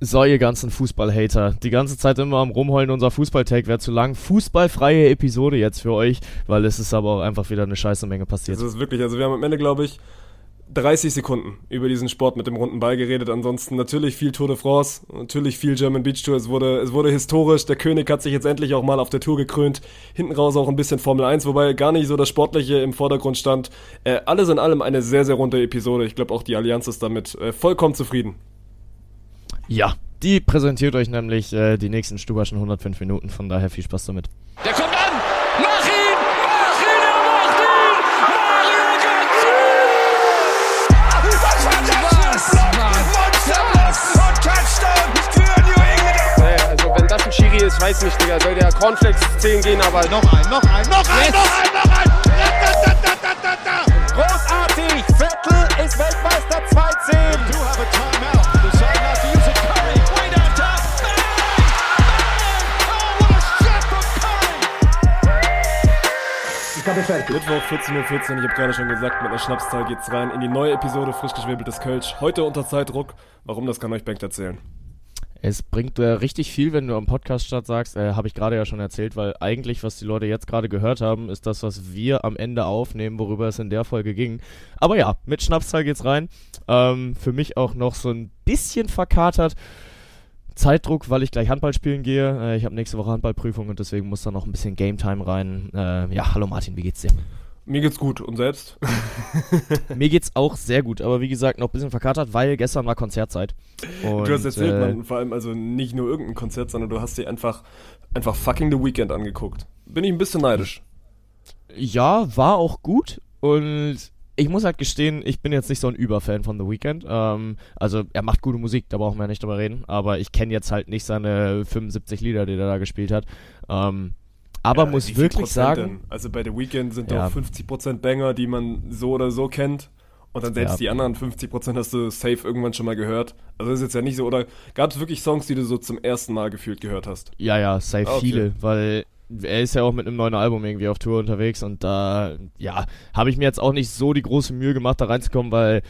So, ihr ganzen Fußball-Hater. Die ganze Zeit immer am Rumheulen, unser Fußball-Tag wäre zu lang. Fußballfreie Episode jetzt für euch, weil es ist aber auch einfach wieder eine scheiße Menge passiert. Das ist wirklich, also wir haben am Ende, glaube ich, 30 Sekunden über diesen Sport mit dem runden Ball geredet. Ansonsten natürlich viel Tour de France, natürlich viel German Beach Tour. Es wurde, es wurde historisch. Der König hat sich jetzt endlich auch mal auf der Tour gekrönt. Hinten raus auch ein bisschen Formel 1, wobei gar nicht so das Sportliche im Vordergrund stand. Äh, alles in allem eine sehr, sehr runde Episode. Ich glaube auch die Allianz ist damit äh, vollkommen zufrieden. Ja, die präsentiert euch nämlich äh, die nächsten Stubaschen 105 Minuten, von daher viel Spaß damit. Der kommt an! Mach ihn! Mach ihn! Er macht ihn! Mario Götze! Was war Und Touchdown für New England! Nee, also wenn das ein Schiri ist, weiß nicht, Digga. Soll der Cornflakes 10 gehen, aber Noch ein, noch ein, noch ein, noch ein, noch ein! Da, da, da, da, da, da. Großartig! Vettel ist Weltmeister 2-10. Curry! Mittwoch 14.14 Uhr, 14, ich habe gerade schon gesagt, mit einer Schnapszahl geht's rein in die neue Episode frisch geschwebeltes Kölsch. Heute unter Zeitdruck. Warum, das kann euch Bengt erzählen. Es bringt äh, richtig viel, wenn du am Podcast statt sagst, äh, habe ich gerade ja schon erzählt, weil eigentlich, was die Leute jetzt gerade gehört haben, ist das, was wir am Ende aufnehmen, worüber es in der Folge ging. Aber ja, mit Schnapszahl geht's rein. Ähm, für mich auch noch so ein bisschen verkatert. Zeitdruck, weil ich gleich Handball spielen gehe. Äh, ich habe nächste Woche Handballprüfung und deswegen muss da noch ein bisschen Game Time rein. Äh, ja, hallo Martin, wie geht's dir? Mir geht's gut und selbst? Mir geht's auch sehr gut, aber wie gesagt, noch ein bisschen verkatert, weil gestern war Konzertzeit. Und, du hast erzählt, äh, man, vor allem also nicht nur irgendein Konzert, sondern du hast dir einfach, einfach fucking The Weekend angeguckt. Bin ich ein bisschen neidisch. Ja, war auch gut und ich muss halt gestehen, ich bin jetzt nicht so ein Überfan von The Weeknd. Ähm, also er macht gute Musik, da brauchen wir ja nicht drüber reden, aber ich kenne jetzt halt nicht seine 75 Lieder, die er da gespielt hat. Ähm, aber Ja, muss wirklich Prozent sagen, denn? Also bei The Weekend sind Ja. doch 50% Banger, die man so oder so kennt. Und dann selbst Ja. die anderen 50% hast du safe irgendwann schon mal gehört. Also ist jetzt ja nicht so, oder gab es wirklich Songs, die du so zum ersten Mal gefühlt gehört hast? ja, ja, safe Ah, okay. viele, weil er ist ja auch mit einem neuen Album irgendwie auf Tour unterwegs und da, ja, habe ich mir jetzt auch nicht so die große Mühe gemacht, da reinzukommen, weil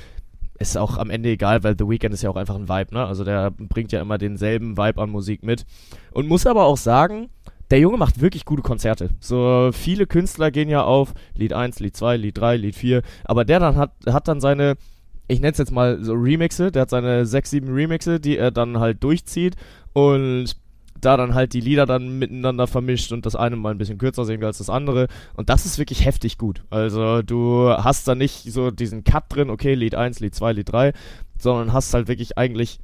ist auch am Ende egal, weil The Weeknd ist ja auch einfach ein Vibe, ne? Also der bringt ja immer denselben Vibe an Musik mit. Und muss aber auch sagen, der Junge macht wirklich gute Konzerte. So viele Künstler gehen ja auf Lied 1, Lied 2, Lied 3, Lied 4, aber der dann hat, hat dann seine, ich nenne es jetzt mal so Remixe, der hat seine 6, 7 Remixe, die er dann halt durchzieht und da dann halt die Lieder dann miteinander vermischt und das eine mal ein bisschen kürzer singen als das andere. Und das ist wirklich heftig gut. Also du hast da nicht so diesen Cut drin, okay, Lied 1, Lied 2, Lied 3, sondern hast halt wirklich eigentlich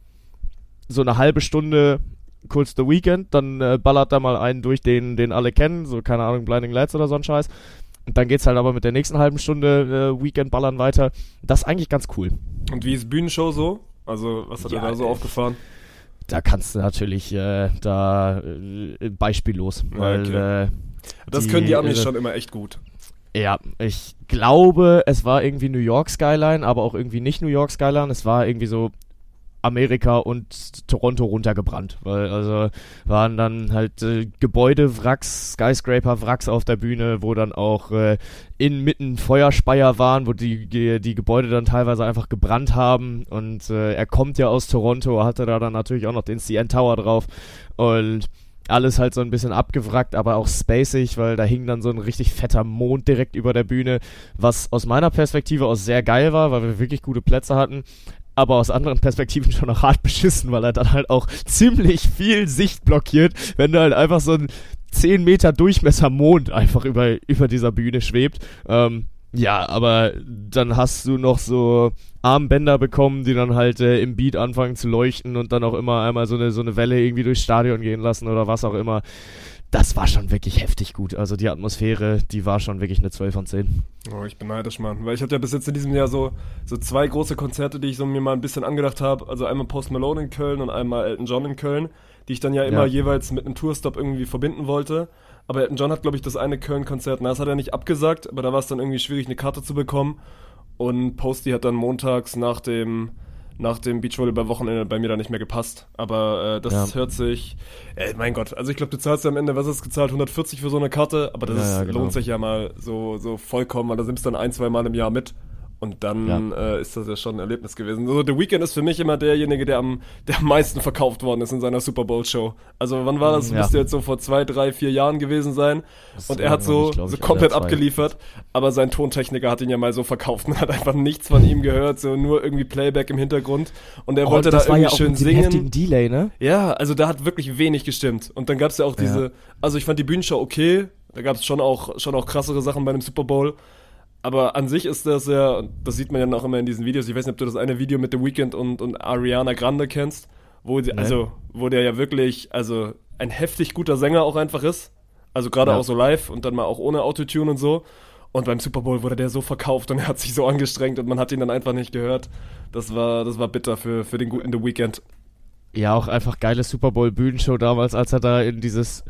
so eine halbe Stunde kurz The Weekend, dann äh, ballert da mal einen durch, den, den alle kennen, so keine Ahnung, Blinding Lights oder so ein Scheiß. Und dann geht's halt aber mit der nächsten halben Stunde äh, Weekend ballern weiter. Das ist eigentlich ganz cool. Und wie ist Bühnenshow so? Also was hat Ja, er da so äh, aufgefahren? Da kannst du natürlich äh, da äh, beispiellos, weil okay. äh, Das die- können die Amis äh, schon immer echt gut. Ja, ich glaube, es war irgendwie New York Skyline, aber auch irgendwie nicht New York Skyline. Es war irgendwie so Amerika und Toronto runtergebrannt, weil also waren dann halt äh, Gebäudewracks, Skyscraper-Wracks auf der Bühne, wo dann auch äh, inmitten Feuerspeier waren, wo die, die, Gebäude dann teilweise einfach gebrannt haben. Und äh, er kommt ja aus Toronto, hatte da dann natürlich auch noch den CN Tower drauf. Und alles halt so ein bisschen abgewrackt, aber auch spacig, weil da hing dann so ein richtig fetter Mond direkt über der Bühne, was aus meiner Perspektive aus sehr geil war, weil wir wirklich gute Plätze hatten, aber aus anderen Perspektiven schon noch hart beschissen, weil er dann halt auch ziemlich viel Sicht blockiert, wenn du halt einfach so ein 10 Meter Durchmesser Mond einfach über, über dieser Bühne schwebt. Ähm, ja, aber dann hast du noch so Armbänder bekommen, die dann halt äh, im Beat anfangen zu leuchten und dann auch immer einmal so eine, so eine Welle irgendwie durchs Stadion gehen lassen oder was auch immer. Das war schon wirklich heftig gut. Also die Atmosphäre, die war schon wirklich eine 12 von 10. Oh, ich bin neidisch, Mann. Weil ich hatte ja bis jetzt in diesem Jahr so, so zwei große Konzerte, die ich so mir mal ein bisschen angedacht habe. Also einmal Post Malone in Köln und einmal Elton John in Köln, die ich dann ja immer Ja. jeweils mit einem Tourstop irgendwie verbinden wollte. Aber Elton John hat, glaube ich, das eine Köln-Konzert, na, das hat er nicht abgesagt, aber da war es dann irgendwie schwierig, eine Karte zu bekommen. Und Posty hat dann montags nach dem, nach dem Beachvolleyball-Wochenende bei mir dann nicht mehr gepasst. Aber äh, das Ja. hört sich, äh, mein Gott, also ich glaube, du zahlst ja am Ende, was ist gezahlt, 140 für so eine Karte, aber das Ja, ist, genau. lohnt sich ja mal so, so vollkommen, weil da nimmst du dann ein, zwei Mal im Jahr mit. Und dann äh, ist das ja schon ein Erlebnis gewesen. So, The Weeknd ist für mich immer derjenige, der am, der am meisten verkauft worden ist in seiner Super Bowl Show. Also wann war das? Ja. Müsste jetzt so vor zwei, drei, vier Jahren gewesen sein. Das Und er hat so, glaub so ich, komplett abgeliefert. Aber sein Tontechniker hat ihn ja mal so verkauft. Man hat einfach nichts von ihm gehört, so nur irgendwie Playback im Hintergrund. Und er Oh, wollte da das war irgendwie ja schön singen. Delay, ne? Ja, also da hat wirklich wenig gestimmt. Und dann gab's ja auch diese, also ich fand die Bühnenshow okay, da gab's schon auch, schon auch krassere Sachen bei dem Super Bowl. Aber an sich ist das ja, das sieht man ja auch immer in diesen Videos, ich weiß nicht, ob du das eine Video mit The Weeknd und, und Ariana Grande kennst, wo, die, also, wo der ja wirklich, also ein heftig guter Sänger auch einfach ist. Also gerade Ja. auch so live und dann mal auch ohne Autotune und so. Und beim Super Bowl wurde der so verkauft und er hat sich so angestrengt und man hat ihn dann einfach nicht gehört. Das war, das war bitter für, für den guten The Weeknd. Ja, auch einfach geile Super Bowl Bühnenshow damals, als er da in dieses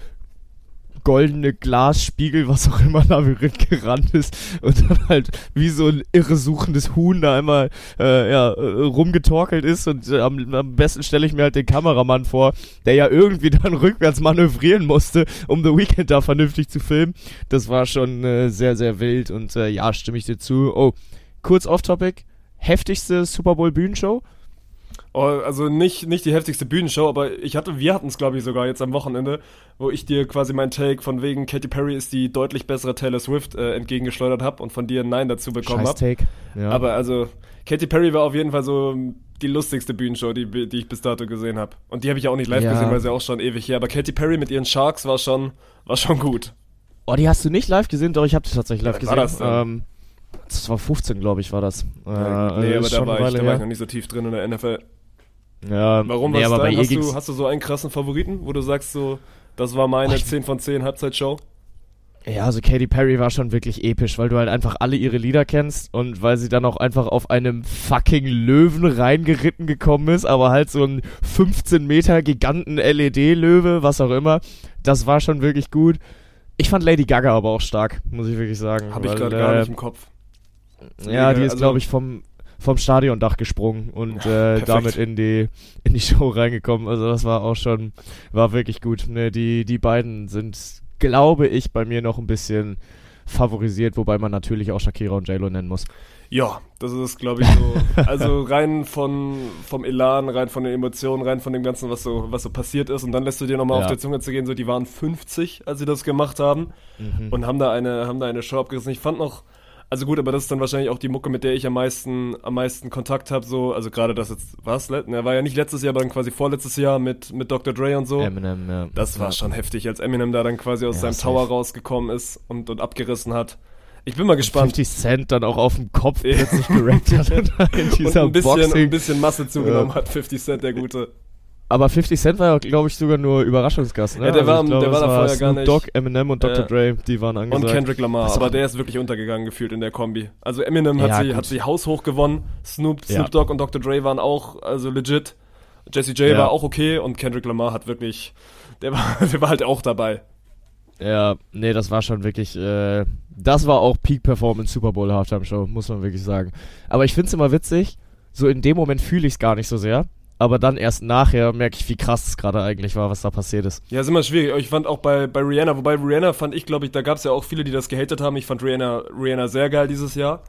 goldene Glasspiegel, was auch immer, Labyrinth gerannt ist und dann halt wie so ein irresuchendes Huhn da einmal äh, ja, äh, rumgetorkelt ist und äh, am, am besten stelle ich mir halt den Kameramann vor, der ja irgendwie dann rückwärts manövrieren musste, um The Weeknd da vernünftig zu filmen. Das war schon äh, sehr, sehr wild und äh, ja, stimme ich dir zu. Oh, kurz off-topic, heftigste Super Bowl Bühnenshow? Oh, also nicht, nicht die heftigste Bühnenshow, aber ich hatte, wir hatten es, glaube ich, sogar jetzt am Wochenende, wo ich dir quasi mein Take von wegen Katy Perry ist die deutlich bessere Taylor Swift äh, entgegengeschleudert habe und von dir ein Nein dazu bekommen habe. Take. Ja. Aber also, Katy Perry war auf jeden Fall so die lustigste Bühnenshow, die, die ich bis dato gesehen habe. Und die habe ich auch nicht live Ja. gesehen, weil sie auch schon ewig hier. Aber Katy Perry mit ihren Sharks war schon, war schon gut. Oh, die hast du nicht live gesehen? Doch, ich habe die tatsächlich live war gesehen. das denn? ähm, das war 15, glaube ich, war das. Äh, nee, aber da war, ich, da war ich noch nicht so tief drin in der NFL. Ja, Warum nee, was aber bei dein? Hast ging's. du, hast du so einen krassen Favoriten, wo du sagst so, das war meine Oh, ich- 10 von 10 Halbzeitshow? Ja, also Katy Perry war schon wirklich episch, weil du halt einfach alle ihre Lieder kennst und weil sie dann auch einfach auf einem fucking Löwen reingeritten gekommen ist, aber halt so ein 15 Meter Giganten LED-Löwe, was auch immer. Das war schon wirklich gut. Ich fand Lady Gaga aber auch stark, muss ich wirklich sagen. Habe ich gerade gar äh, nicht im Kopf. Ja, die ist, Also- glaube ich, vom, vom Stadiondach gesprungen und äh, damit in die, in die Show reingekommen. Also das war auch schon, war wirklich gut. Ne, die, die beiden sind, glaube ich, bei mir noch ein bisschen favorisiert, wobei man natürlich auch Shakira und JLo nennen muss. Ja, das ist, glaube ich, so. Also rein von, vom Elan, rein von den Emotionen, rein von dem Ganzen, was so, was so passiert ist. Und dann lässt du dir nochmal Ja. auf der Zunge zu gehen, so die waren 50, als sie das gemacht haben. Mhm. Und haben da eine, haben da eine Show abgerissen. Ich fand noch, also gut, aber das ist dann wahrscheinlich auch die Mucke, mit der ich am meisten, am meisten Kontakt habe, so, also gerade das jetzt, was, ne, war ja nicht letztes Jahr, aber dann quasi vorletztes Jahr mit, mit Dr. Dre und so. Eminem, ja. Das war schon heftig, als Eminem da dann quasi aus Ja, seinem. Tower rausgekommen ist und, und abgerissen hat. Ich bin mal gespannt. 50 Cent dann auch auf dem Kopf plötzlich gerappt hat in Und dieser ein bisschen, Boxing. ein bisschen Masse zugenommen Ja. hat, 50 Cent, der Gute. Aber 50 Cent war ja, glaube ich, sogar nur Überraschungsgast. Ne? Ja, der war- ich glaube, der war es da vorher gar nicht. Dogg, Eminem und Dr. Ja. Dre, die waren angesagt. Und Kendrick Lamar, aber der ist wirklich untergegangen gefühlt in der Kombi. Also Eminem hat, Ja, sie, gut. hat sie haushoch gewonnen, Snoop, Ja. Snoop Dogg und Dr. Dre waren auch also legit. Jesse J Ja. war auch okay und Kendrick Lamar hat wirklich, der war, der war halt auch dabei. Ja, nee, das war schon wirklich, äh, das war auch Peak Performance Super Bowl Halftime Show, muss man wirklich sagen. Aber ich find's immer witzig, so in dem Moment fühle ich's gar nicht so sehr, aber dann erst nachher merke ich, wie krass es gerade eigentlich war, was da passiert ist. Ja, ist immer schwierig. Ich fand auch bei, bei Rihanna, wobei Rihanna fand ich, glaube ich, da gab es ja auch viele, die das gehatet haben. Ich fand Rihanna, Rihanna sehr geil dieses Jahr.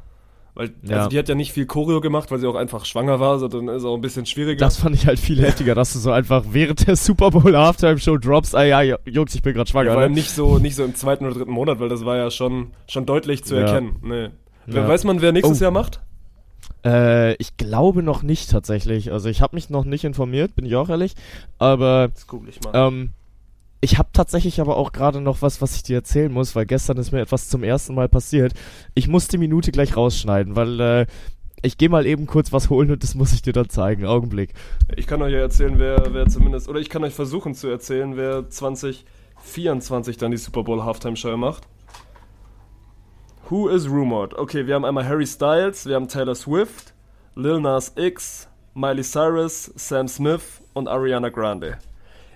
Weil, Ja. also die hat ja nicht viel Choreo gemacht, weil sie auch einfach schwanger war, so dann ist es auch ein bisschen schwieriger. Das fand ich halt viel heftiger, dass du so einfach während der Super Bowl Halftime Show drops, ah ja, Jungs, ich bin gerade ja, schwanger. vor allem ne? nicht so, nicht so im zweiten oder dritten Monat, weil das war ja schon, schon deutlich zu Ja. erkennen. Nee. Wer- Ja. Weiß man, wer nächstes Oh. Jahr macht? Äh, ich glaube noch nicht tatsächlich. Also ich habe mich noch nicht informiert, bin ich auch ehrlich. Aber Das google ich mal. Ähm, ich habe tatsächlich aber auch gerade noch was, was ich dir erzählen muss, weil gestern ist mir etwas zum ersten Mal passiert. Ich muss die Minute gleich rausschneiden, weil äh, ich gehe mal eben kurz was holen und das muss ich dir dann zeigen. Augenblick. Ich kann euch ja erzählen, wer, wer zumindest, oder ich kann euch versuchen zu erzählen, wer 2024 dann die Super Bowl Halftime Show macht. Who is rumored? Okay, wir haben einmal Harry Styles, wir haben Taylor Swift, Lil Nas X, Miley Cyrus, Sam Smith und Ariana Grande.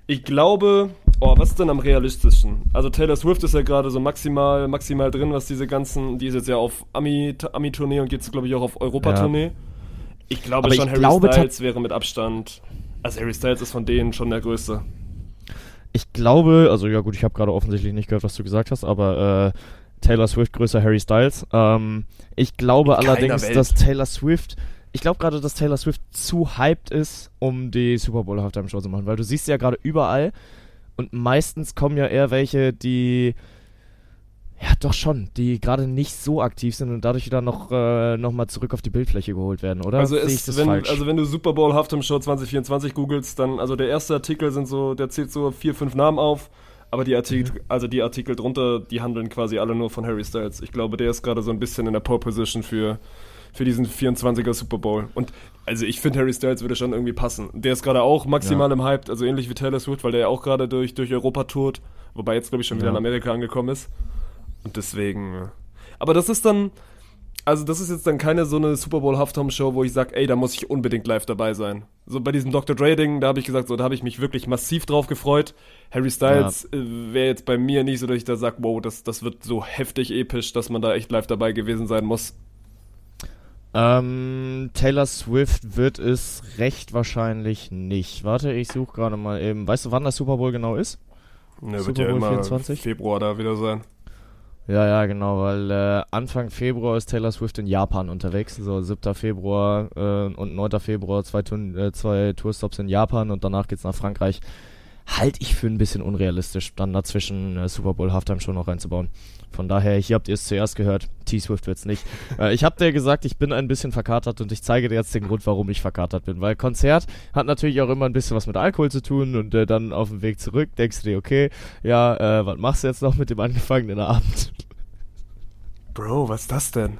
Ich glaube, oh, was ist denn am realistischen? Also Taylor Swift ist ja gerade so maximal, maximal drin, was diese ganzen, die ist jetzt ja auf Ami- Ami-Tournee und geht glaube ich auch auf Europa-Tournee. Ich glaube Aber schon, ich Harry glaube Styles wäre mit Abstand. Also Harry Styles ist von denen schon der größte. Ich glaube, also ja gut, ich habe gerade offensichtlich nicht gehört, was du gesagt hast, aber äh, Taylor Swift größer Harry Styles. Ähm, ich glaube allerdings, Welt. dass Taylor Swift, ich glaube gerade, dass Taylor Swift zu hyped ist, um die Super Bowl Halftime Show zu machen, weil du siehst sie ja gerade überall und meistens kommen ja eher welche, die ja doch schon, die gerade nicht so aktiv sind und dadurch wieder noch, äh, noch mal zurück auf die Bildfläche geholt werden, oder? Also, das wenn, falsch? also wenn du Super Bowl Halftime Show 2024 googelst, dann, also der erste Artikel sind so, der zählt so vier, fünf Namen auf, aber die Artikel, Mhm. also die Artikel drunter, die handeln quasi alle nur von Harry Styles. Ich glaube, der ist gerade so ein bisschen in der Pole Position für, für diesen 24er Super Bowl. Und also ich finde, Harry Styles würde schon irgendwie passen. Der ist gerade auch maximal Ja. im Hype, also ähnlich wie Taylor Swift, weil der ja auch gerade durch, durch Europa tourt, wobei jetzt glaube ich schon wieder Ja. in Amerika angekommen ist. Und deswegen. Aber das ist dann. Also, das ist jetzt dann keine so eine Super Bowl Halftime Show, wo ich sage, ey, da muss ich unbedingt live dabei sein. So bei diesem Dr. Dre Ding, da habe ich gesagt, so, da habe ich mich wirklich massiv drauf gefreut. Harry Styles äh, wäre jetzt bei mir nicht so, dass ich da sage, wow, das, das wird so heftig episch, dass man da echt live dabei gewesen sein muss. Ähm, Taylor Swift wird es recht wahrscheinlich nicht. Warte, ich suche gerade mal eben. Weißt du, wann das Super Bowl genau ist? Ne, Super wird ja Bowl immer 24? Februar da wieder sein. Ja, ja, genau, weil äh, Anfang Februar ist Taylor Swift in Japan unterwegs. So 7. Februar äh, und 9. Februar zwei, äh, zwei Tourstops in Japan und danach geht's nach Frankreich. Halte ich für ein bisschen unrealistisch, dann dazwischen äh, Super Bowl Halftime Show noch reinzubauen. Von daher, hier habt ihr es zuerst gehört. T-Swift wird's nicht. äh, ich hab dir gesagt, ich bin ein bisschen verkatert und ich zeige dir jetzt den Grund, warum ich verkatert bin. Weil Konzert hat natürlich auch immer ein bisschen was mit Alkohol zu tun und äh, dann auf dem Weg zurück denkst du dir, okay, ja, äh, was machst du jetzt noch mit dem angefangenen Abend? Bro, was ist das denn?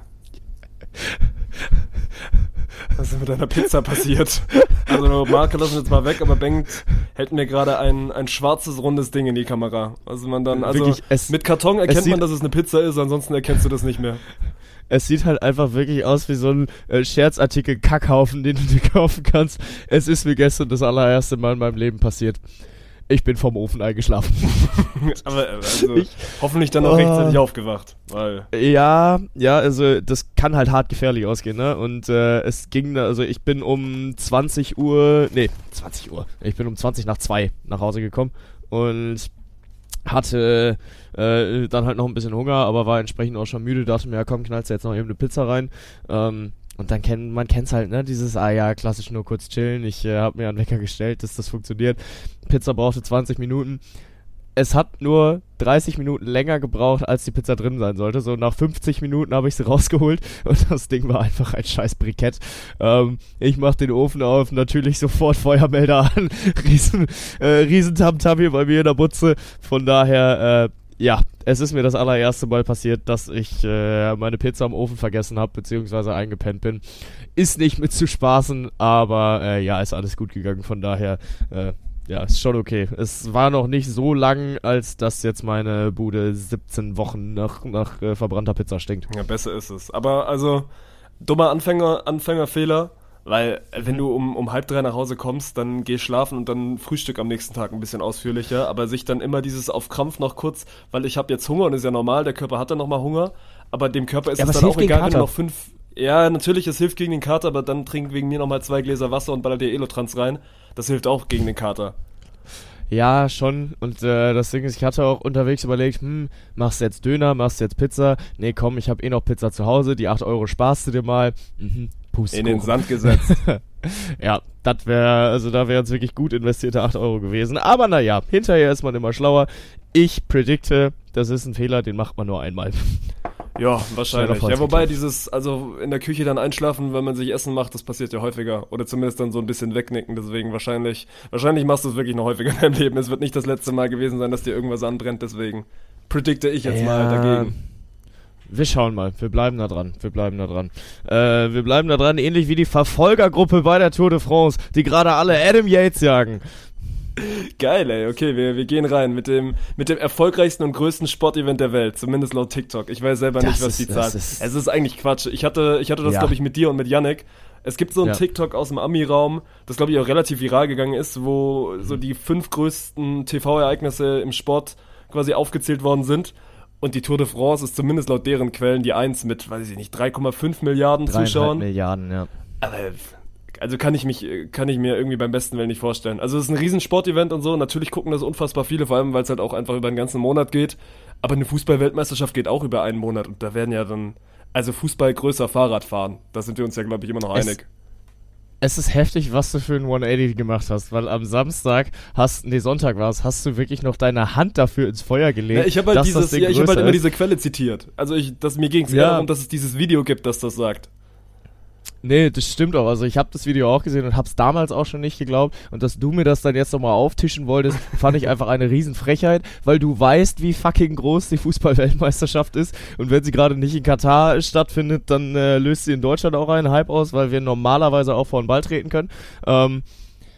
Was ist mit deiner Pizza passiert? Also, Marke lassen wir jetzt mal weg, aber Bengt hält mir gerade ein, ein schwarzes, rundes Ding in die Kamera. Also man dann, also Wirklich, es- mit Karton erkennt man, dass es eine Pizza ist, ansonsten erkennst du das nicht mehr. Es sieht halt einfach wirklich aus wie so ein äh, Scherzartikel Kackhaufen, den du dir kaufen kannst. Es ist mir gestern das allererste Mal in meinem Leben passiert. Ich bin vom Ofen eingeschlafen. Aber äh, also, Ich- hoffentlich dann noch Oh. rechtzeitig aufgewacht, weil ja, ja, also das kann halt hart gefährlich ausgehen, ne? Und äh, es ging, also ich bin um 20 Uhr, nee, 20 Uhr. Ich bin um 20 nach 2 nach Hause gekommen und hatte äh, dann halt noch ein bisschen Hunger, aber war entsprechend auch schon müde, dachte mir, ja komm, knallst du jetzt noch eben eine Pizza rein. Ähm, und dann kennt man kennt's halt, ne, dieses, ah ja, klassisch nur kurz chillen. Ich äh, habe mir einen Wecker gestellt, dass das funktioniert. Pizza brauchte 20 Minuten. Es hat nur 30 Minuten länger gebraucht, als die Pizza drin sein sollte. So nach 50 Minuten habe ich sie rausgeholt und das Ding war einfach ein scheiß Brikett. Ähm, ich mach den Ofen auf, natürlich sofort Feuermelder an. riesen, äh, riesen Tamtam hier bei mir in der Butze. Von daher, äh, ja, es ist mir das allererste Mal passiert, dass ich äh, meine Pizza am Ofen vergessen habe, beziehungsweise eingepennt bin. Ist nicht mit zu spaßen, aber äh, ja, ist alles gut gegangen. Von daher, äh, ja, ist schon okay. Es war noch nicht so lang, als dass jetzt meine Bude 17 Wochen nach, nach äh, verbrannter Pizza stinkt. ja, besser ist es. Aber also, dummer Anfänger, Anfängerfehler, weil wenn du um, um halb drei nach Hause kommst, dann geh schlafen und dann Frühstück am nächsten Tag ein bisschen ausführlicher, aber sich dann immer dieses auf Krampf noch kurz, weil ich habe jetzt Hunger und ist ja normal, der Körper hat dann nochmal Hunger, aber dem Körper ist Ja, es dann auch egal, wenn du noch fünf, ja, natürlich, es hilft gegen den Kater, aber dann trink wegen mir nochmal zwei Gläser Wasser und baller dir Elotrans rein, das hilft auch gegen den Kater. Ja, schon. Und äh, das Ding ist, ich hatte auch unterwegs überlegt, hm, machst du jetzt Döner, machst du jetzt Pizza? Nee, komm, ich habe eh noch Pizza zu Hause, die 8 Euro sparst du dir mal. Mhm, In den. Sand gesetzt. Ja, das wäre, also da wären es wirklich gut investierte 8 Euro gewesen. Aber naja, hinterher ist man immer schlauer. Ich predikte, das ist ein Fehler, den macht man nur einmal. Ja, wahrscheinlich. Ja, wobei dieses, also in der Küche dann einschlafen, wenn man sich Essen macht, das passiert ja häufiger. Oder zumindest dann so ein bisschen wegnicken. Deswegen wahrscheinlich, wahrscheinlich machst du es wirklich noch häufiger in deinem Leben. Es wird nicht das letzte Mal gewesen sein, dass dir irgendwas anbrennt. Deswegen predikte ich jetzt mal dagegen. Wir schauen mal, wir bleiben da dran, wir bleiben da dran. Äh, wir bleiben da dran, ähnlich wie die Verfolgergruppe bei der Tour de France, die gerade alle Adam Yates jagen. Geil, ey. Okay, wir, wir gehen rein mit dem, mit dem erfolgreichsten und größten Sportevent der Welt. Zumindest laut TikTok. Ich weiß selber Das nicht, was ist- die das Zahl ist- Es ist eigentlich Quatsch. Ich hatte, ich hatte das, Ja. glaube ich, mit dir und mit Yannick. Es gibt so ein Ja. TikTok aus dem Ami-Raum, das, glaube ich, auch relativ viral gegangen ist, wo so die fünf größten TV-Ereignisse im Sport quasi aufgezählt worden sind. Und die Tour de France ist zumindest laut deren Quellen die Eins mit, weiß ich nicht, 3,5 Milliarden Zuschauern. Milliarden, ja. Aber also kann ich mich, kann ich mir irgendwie beim besten Willen nicht vorstellen. Also es ist ein riesen Sportevent und so. Natürlich gucken das unfassbar viele, vor allem weil es halt auch einfach über einen ganzen Monat geht. Aber eine Fußball-Weltmeisterschaft geht auch über einen Monat und da werden ja dann, also Fußball größer Fahrradfahren. Da sind wir uns ja, glaube ich, immer noch Es- einig. Es ist heftig, was du für ein 180 gemacht hast, weil am Samstag hast, nee, Sonntag war es, hast du wirklich noch deine Hand dafür ins Feuer gelegt. Ja, ich habe halt, dass dieses, ja, ich hab halt größer immer ist. diese Quelle zitiert. Also ich, das, mir ging es Ja. darum, dass es dieses Video gibt, das das sagt. Nee, das stimmt auch. Also ich habe das Video auch gesehen und hab's damals auch schon nicht geglaubt. Und dass du mir das dann jetzt nochmal auftischen wolltest, fand ich einfach eine Riesenfrechheit, weil du weißt, wie fucking groß die Fußball-Weltmeisterschaft ist. Und wenn sie gerade nicht in Katar stattfindet, dann äh, löst sie in Deutschland auch einen Hype aus, weil wir normalerweise auch vor den Ball treten können. Ähm,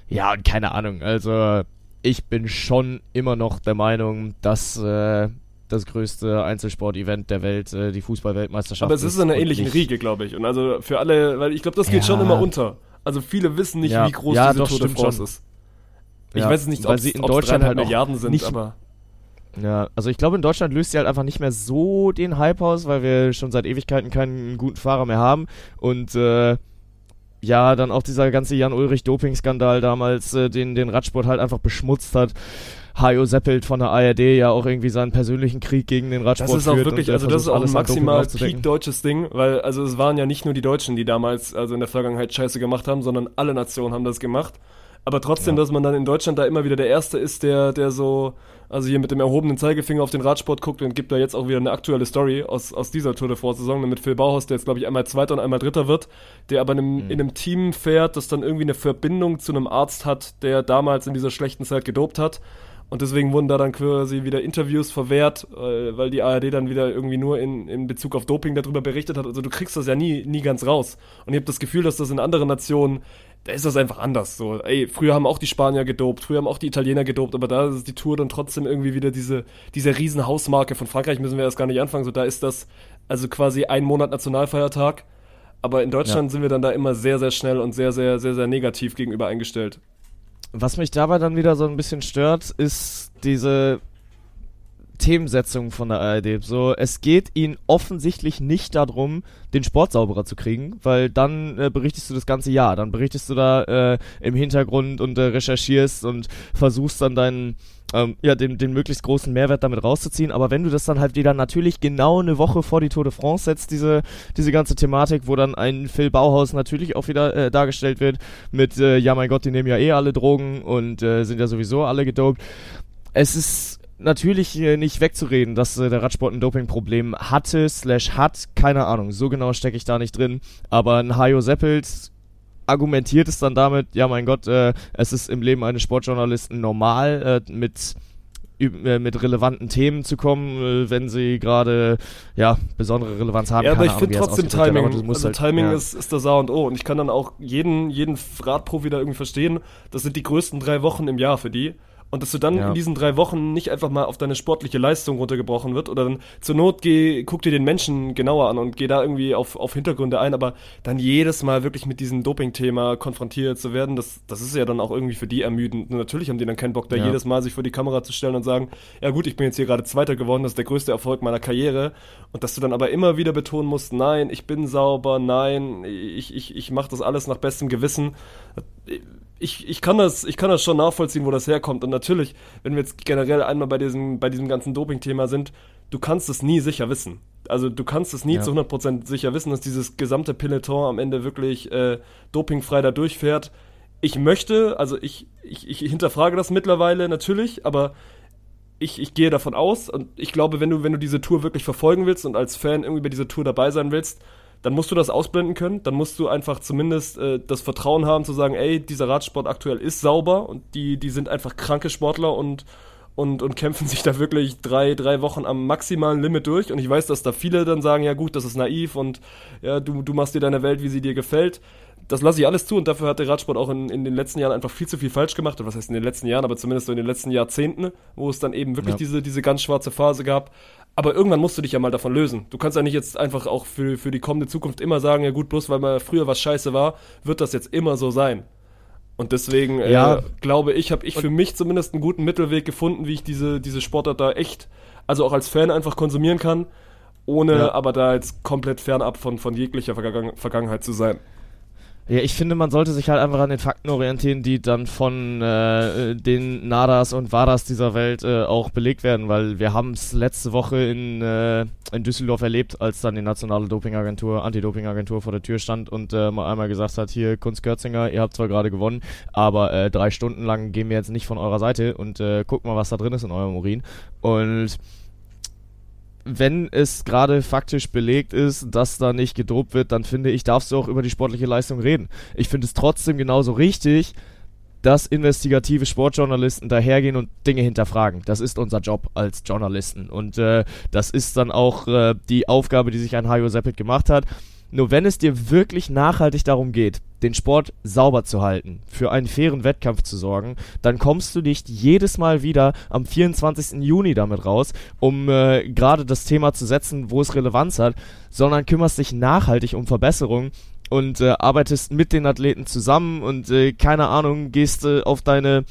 ja, und keine Ahnung. Also ich bin schon immer noch der Meinung, dass äh, das größte Einzelsport-Event der Welt äh, die Fußball-Weltmeisterschaft Aber es ist in einer ähnlichen nicht- Riege, glaube ich. Und also für alle, weil ich glaube, das geht Ja. schon immer unter. Also viele wissen nicht, Ja. wie groß Ja, diese doch, Tour de France schon. ist. Ich weiß nicht, weil ob sie es in Deutschland halt Milliarden sind, nicht- aber Ja, also ich glaube, in Deutschland löst sie halt einfach nicht mehr so den Hype aus, weil wir schon seit Ewigkeiten keinen guten Fahrer mehr haben. Und äh, ja, dann auch dieser ganze Jan-Ulrich-Doping-Skandal damals, äh, den den Radsport halt einfach beschmutzt hat. Hajo Seppelt von der ARD ja auch irgendwie seinen persönlichen Krieg gegen den Radsport das ist auch wirklich, also das ist auch ein maximal aufzudecken. peak deutsches Ding, weil also es waren ja nicht nur die Deutschen, die damals also in der Vergangenheit Scheiße gemacht haben, sondern alle Nationen haben das gemacht. Aber trotzdem, Ja. dass man dann in Deutschland da immer wieder der Erste ist, der, der so, also hier mit dem erhobenen Zeigefinger auf den Radsport guckt und gibt da jetzt auch wieder eine aktuelle Story aus, aus dieser Tour de France-Saison mit Phil Bauhaus, der jetzt, glaube ich, einmal Zweiter und einmal Dritter wird, der aber in einem, in einem Team fährt, das dann irgendwie eine Verbindung zu einem Arzt hat, der damals in dieser schlechten Zeit gedopt hat. Und deswegen wurden da dann quasi wieder Interviews verwehrt, äh, weil die ARD dann wieder irgendwie nur in, in Bezug auf Doping darüber berichtet hat. Also du kriegst das ja nie, nie ganz raus. Und ich habe das Gefühl, dass das in anderen Nationen, da ist das einfach anders. So, ey, früher haben auch die Spanier gedopt, früher haben auch die Italiener gedopt, aber da ist die Tour dann trotzdem irgendwie wieder diese, diese riesen Hausmarke von Frankreich, müssen wir erst gar nicht anfangen. So, da ist das also quasi ein Monat Nationalfeiertag. Aber in Deutschland sind wir dann da immer sehr, sehr schnell und sehr, sehr, sehr, sehr negativ gegenüber eingestellt. Was mich dabei dann wieder so ein bisschen stört, ist diese Themensetzung von der ARD. So, es geht ihnen offensichtlich nicht darum, den Sport sauberer zu kriegen, weil dann äh, berichtest du das ganze Jahr. Dann berichtest du da äh, im Hintergrund und äh, recherchierst und versuchst dann deinen, ähm, ja, den, den möglichst großen Mehrwert damit rauszuziehen. Aber wenn du das dann halt wieder natürlich genau eine Woche vor die Tour de France setzt, diese, diese ganze Thematik, wo dann ein Phil Bauhaus natürlich auch wieder äh, dargestellt wird mit, äh, ja mein Gott, die nehmen ja eh alle Drogen und äh, sind ja sowieso alle gedopt. Es ist natürlich äh, nicht wegzureden, dass äh, der Radsport ein Dopingproblem hatte, slash hat, keine Ahnung, so genau stecke ich da nicht drin, aber ein Hajo Seppelt argumentiert es dann damit, ja mein Gott, äh, es ist im Leben eines Sportjournalisten normal, äh, mit äh, mit relevanten Themen zu kommen, wenn sie gerade ja besondere Relevanz haben. Ja, aber ich finde trotzdem Timing. musst Also halt- Timing ja. ist, ist das A und O. Und ich kann dann auch jeden, jeden Radprofi da irgendwie verstehen. Das sind die größten drei Wochen im Jahr für die. Und dass du dann Ja. in diesen drei Wochen nicht einfach mal auf deine sportliche Leistung runtergebrochen wird oder dann zur Not geh, guck dir den Menschen genauer an und geh da irgendwie auf, auf Hintergründe ein, aber dann jedes Mal wirklich mit diesem Doping-Thema konfrontiert zu werden, das, das ist ja dann auch irgendwie für die ermüdend. Und natürlich haben die dann keinen Bock, da Ja. jedes Mal sich vor die Kamera zu stellen und sagen, ja gut, ich bin jetzt hier gerade Zweiter geworden, das ist der größte Erfolg meiner Karriere. Und dass du dann aber immer wieder betonen musst, nein, ich bin sauber, nein, ich, ich, ich mache das alles nach bestem Gewissen. Ich, ich, kann das, ich kann das schon nachvollziehen, wo das herkommt. Und natürlich, wenn wir jetzt generell einmal bei diesem, bei diesem ganzen Doping-Thema sind, du kannst es nie sicher wissen. Also du kannst es nie Ja. zu 100% sicher wissen, dass dieses gesamte Peloton am Ende wirklich äh, dopingfrei da durchfährt. Ich möchte, also ich, ich, ich hinterfrage das mittlerweile natürlich, aber ich, ich gehe davon aus und ich glaube, wenn du, wenn du diese Tour wirklich verfolgen willst und als Fan irgendwie bei dieser Tour dabei sein willst, dann musst du das ausblenden können. Dann musst du einfach zumindest äh, das Vertrauen haben zu sagen, ey, dieser Radsport aktuell ist sauber und die, die sind einfach kranke Sportler und, und, und kämpfen sich da wirklich drei, drei Wochen am maximalen Limit durch. Und ich weiß, dass da viele dann sagen, ja gut, das ist naiv und ja, du, du machst dir deine Welt, wie sie dir gefällt. Das lasse ich alles zu und dafür hat der Radsport auch in, in den letzten Jahren einfach viel zu viel falsch gemacht. Und was heißt in den letzten Jahren, aber zumindest so in den letzten Jahrzehnten, wo es dann eben wirklich Ja. diese, diese ganz schwarze Phase gab. Aber irgendwann musst du dich ja mal davon lösen. Du kannst ja nicht jetzt einfach auch für, für die kommende Zukunft immer sagen, ja gut, bloß weil mal früher was scheiße war, wird das jetzt immer so sein. Und deswegen Ja. äh, glaube ich, habe ich für mich zumindest einen guten Mittelweg gefunden, wie ich diese, diese Sportart da echt, also auch als Fan einfach konsumieren kann, ohne Ja. aber da jetzt komplett fernab von, von jeglicher Vergangen Vergangenheit zu sein. Ja, ich finde, man sollte sich halt einfach an den Fakten orientieren, die dann von äh, den Nadas und Vadas dieser Welt äh, auch belegt werden, weil wir haben es letzte Woche in, äh, in Düsseldorf erlebt, als dann die nationale Dopingagentur, Anti-Doping-Agentur vor der Tür stand und äh, mal einmal gesagt hat, hier Kunst Görzinger, ihr habt zwar gerade gewonnen, aber äh, drei Stunden lang gehen wir jetzt nicht von eurer Seite und äh, guckt mal, was da drin ist in eurem Urin. Und wenn es gerade faktisch belegt ist, dass da nicht gedopt wird, dann finde ich, darfst du auch über die sportliche Leistung reden. Ich finde es trotzdem genauso richtig, dass investigative Sportjournalisten dahergehen und Dinge hinterfragen. Das ist unser Job als Journalisten. Und äh, das ist dann auch äh, die Aufgabe, die sich ein Hajo Seppet gemacht hat. Nur wenn es dir wirklich nachhaltig darum geht, den Sport sauber zu halten, für einen fairen Wettkampf zu sorgen, dann kommst du nicht jedes Mal wieder am 24. Juni damit raus, um äh, gerade das Thema zu setzen, wo es Relevanz hat, sondern kümmerst dich nachhaltig um Verbesserungen und äh, arbeitest mit den Athleten zusammen und äh, keine Ahnung, gehst äh, auf deine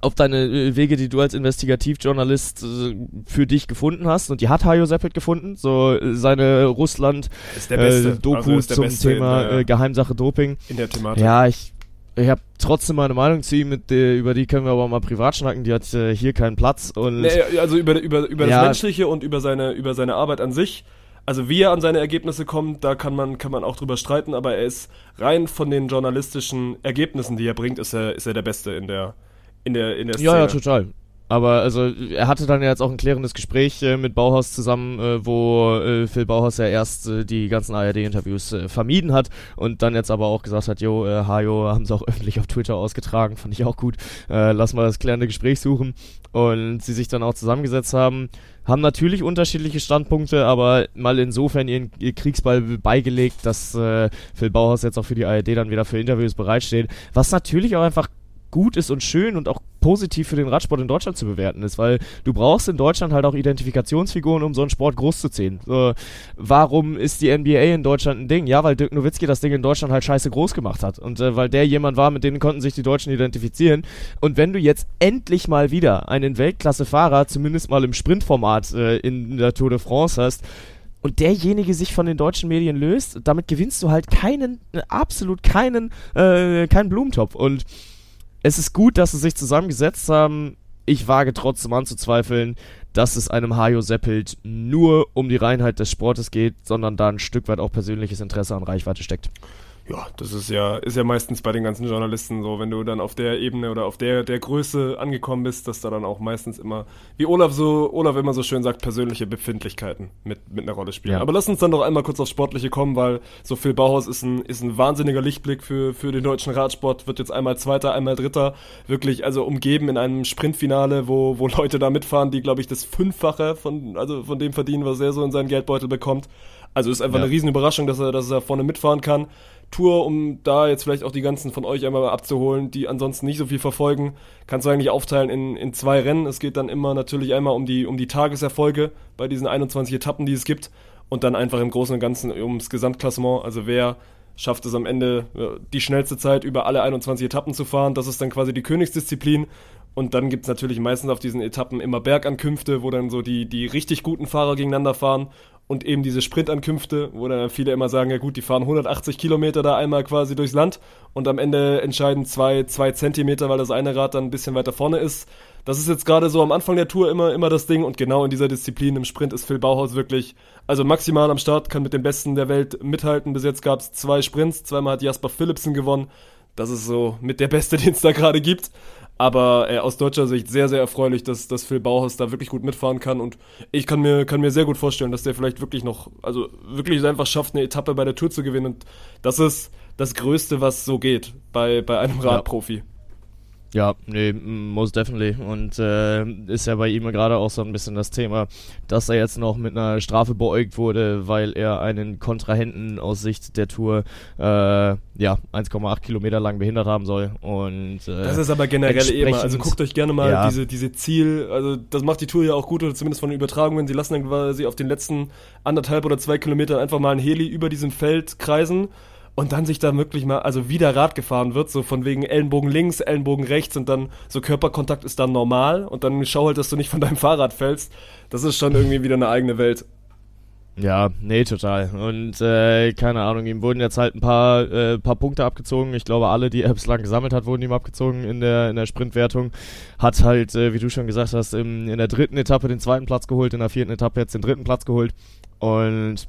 auf deine äh, Wege, die du als Investigativjournalist äh, für dich gefunden hast. Und die hat Hajo Seppelt gefunden. So äh, seine Russland Ist der Beste. äh, Also zum Thema der- Geheimsache Doping. In der Thematik. Ja, ich, ich habe trotzdem meine Meinung zu ihm, mit der, über die können wir aber mal privat schnacken. Die hat äh, hier keinen Platz. Und Nee, also über, über, über Ja. das Menschliche und über seine, über seine Arbeit an sich. Also wie er an seine Ergebnisse kommt, da kann man, kann man auch drüber streiten, aber er ist rein von den journalistischen Ergebnissen, die er bringt, ist er, ist er der Beste in der, in der, in der Szene. Ja, ja, total. Aber also er hatte dann ja jetzt auch ein klärendes Gespräch äh, mit Bauhaus zusammen, äh, wo äh, Phil Bauhaus ja erst äh, die ganzen ARD-Interviews äh, vermieden hat und dann jetzt aber auch gesagt hat, jo, äh, Hajo haben sie auch öffentlich auf Twitter ausgetragen, fand ich auch gut. Äh, lass mal das klärende Gespräch suchen und sie sich dann auch zusammengesetzt haben. Haben natürlich unterschiedliche Standpunkte, aber mal insofern ihren, ihr Kriegsball beigelegt, dass Phil Bauhaus jetzt auch für die ARD dann wieder für Interviews bereitsteht. Was natürlich auch einfach gut ist und schön und auch positiv für den Radsport in Deutschland zu bewerten ist, weil du brauchst in Deutschland halt auch Identifikationsfiguren, um so einen Sport groß zu ziehen. So, warum ist die NBA in Deutschland ein Ding? Ja, weil Dirk Nowitzki das Ding in Deutschland halt scheiße groß gemacht hat und äh, weil der jemand war, mit dem konnten sich die Deutschen identifizieren. Und wenn du jetzt endlich mal wieder einen Weltklasse-Fahrer, zumindest mal im Sprintformat äh, in der Tour de France hast, und derjenige sich von den deutschen Medien löst, damit gewinnst du halt keinen, äh, absolut keinen, äh, keinen Blumentopf. Und es ist gut, dass sie sich zusammengesetzt haben. Ich wage trotzdem anzuzweifeln, dass es einem Hajo Seppelt nur um die Reinheit des Sportes geht, sondern da ein Stück weit auch persönliches Interesse an Reichweite steckt. Ja, das ist ja, ist ja meistens bei den ganzen Journalisten so, wenn du dann auf der Ebene oder auf der, der Größe angekommen bist, dass da dann auch meistens immer, wie Olaf so, Olaf immer so schön sagt, persönliche Befindlichkeiten mit, mit einer Rolle spielen. Ja. Aber lass uns dann doch einmal kurz aufs Sportliche kommen, weil so Phil Bauhaus ist ein, ist ein wahnsinniger Lichtblick für, für den deutschen Radsport, wird jetzt einmal Zweiter, einmal Dritter, wirklich also umgeben in einem Sprintfinale, wo, wo Leute da mitfahren, die, glaube ich, das Fünffache von, also von dem verdienen, was er so in seinen Geldbeutel bekommt. Also ist einfach Ja. eine riesen Überraschung, dass er, dass er vorne mitfahren kann. Tour, um da jetzt vielleicht auch die ganzen von euch einmal abzuholen, die ansonsten nicht so viel verfolgen, kannst du eigentlich aufteilen in, in zwei Rennen. Es geht dann immer natürlich einmal um die, um die Tageserfolge bei diesen 21 Etappen, die es gibt und dann einfach im Großen und Ganzen ums Gesamtklassement. Also wer schafft es am Ende, ja, die schnellste Zeit über alle 21 Etappen zu fahren. Das ist dann quasi die Königsdisziplin. Und dann gibt es natürlich meistens auf diesen Etappen immer Bergankünfte, wo dann so die, die richtig guten Fahrer gegeneinander fahren und eben diese Sprintankünfte, wo dann viele immer sagen, ja gut, die fahren 180 Kilometer da einmal quasi durchs Land und am Ende entscheiden zwei, zwei Zentimeter, weil das eine Rad dann ein bisschen weiter vorne ist. Das ist jetzt gerade so am Anfang der Tour immer, immer das Ding und genau in dieser Disziplin im Sprint ist Phil Bauhaus wirklich, also maximal am Start, kann mit den Besten der Welt mithalten. Bis jetzt gab es zwei Sprints, zweimal hat Jasper Philipsen gewonnen. Das ist so mit der Beste, den es da gerade gibt. Aber äh, aus deutscher Sicht sehr, sehr erfreulich, dass, dass Phil Bauhaus da wirklich gut mitfahren kann. Und ich kann mir, kann mir sehr gut vorstellen, dass der vielleicht wirklich noch, also wirklich einfach schafft, eine Etappe bei der Tour zu gewinnen. Und das ist das Größte, was so geht bei, bei einem Radprofi. Ja, nee, mm, most definitely. Und äh, ist ja bei ihm gerade auch so ein bisschen das Thema, dass er jetzt noch mit einer Strafe beäugt wurde, weil er einen Kontrahenten aus Sicht der Tour äh, ja 1,8 Kilometer lang behindert haben soll. Und äh, Das ist aber generell immer. Also guckt euch gerne mal Ja. diese, diese Ziel, also das macht die Tour ja auch gut, oder zumindest von den Übertragungen. Sie lassen dann quasi auf den letzten anderthalb oder zwei Kilometern einfach mal ein Heli über diesem Feld kreisen und dann sich da wirklich mal, also wieder Rad gefahren wird, so von wegen Ellenbogen links, Ellenbogen rechts und dann so Körperkontakt ist dann normal und dann schau halt, dass du nicht von deinem Fahrrad fällst. Das ist schon irgendwie wieder eine eigene Welt. Ja, nee, total. Und äh, keine Ahnung, ihm wurden jetzt halt ein paar, äh, paar Punkte abgezogen. Ich glaube, alle, die er bislang gesammelt hat, wurden ihm abgezogen in der, in der Sprintwertung. Hat halt, äh, wie du schon gesagt hast, im, in der dritten Etappe den zweiten Platz geholt, in der vierten Etappe jetzt den dritten Platz geholt. Und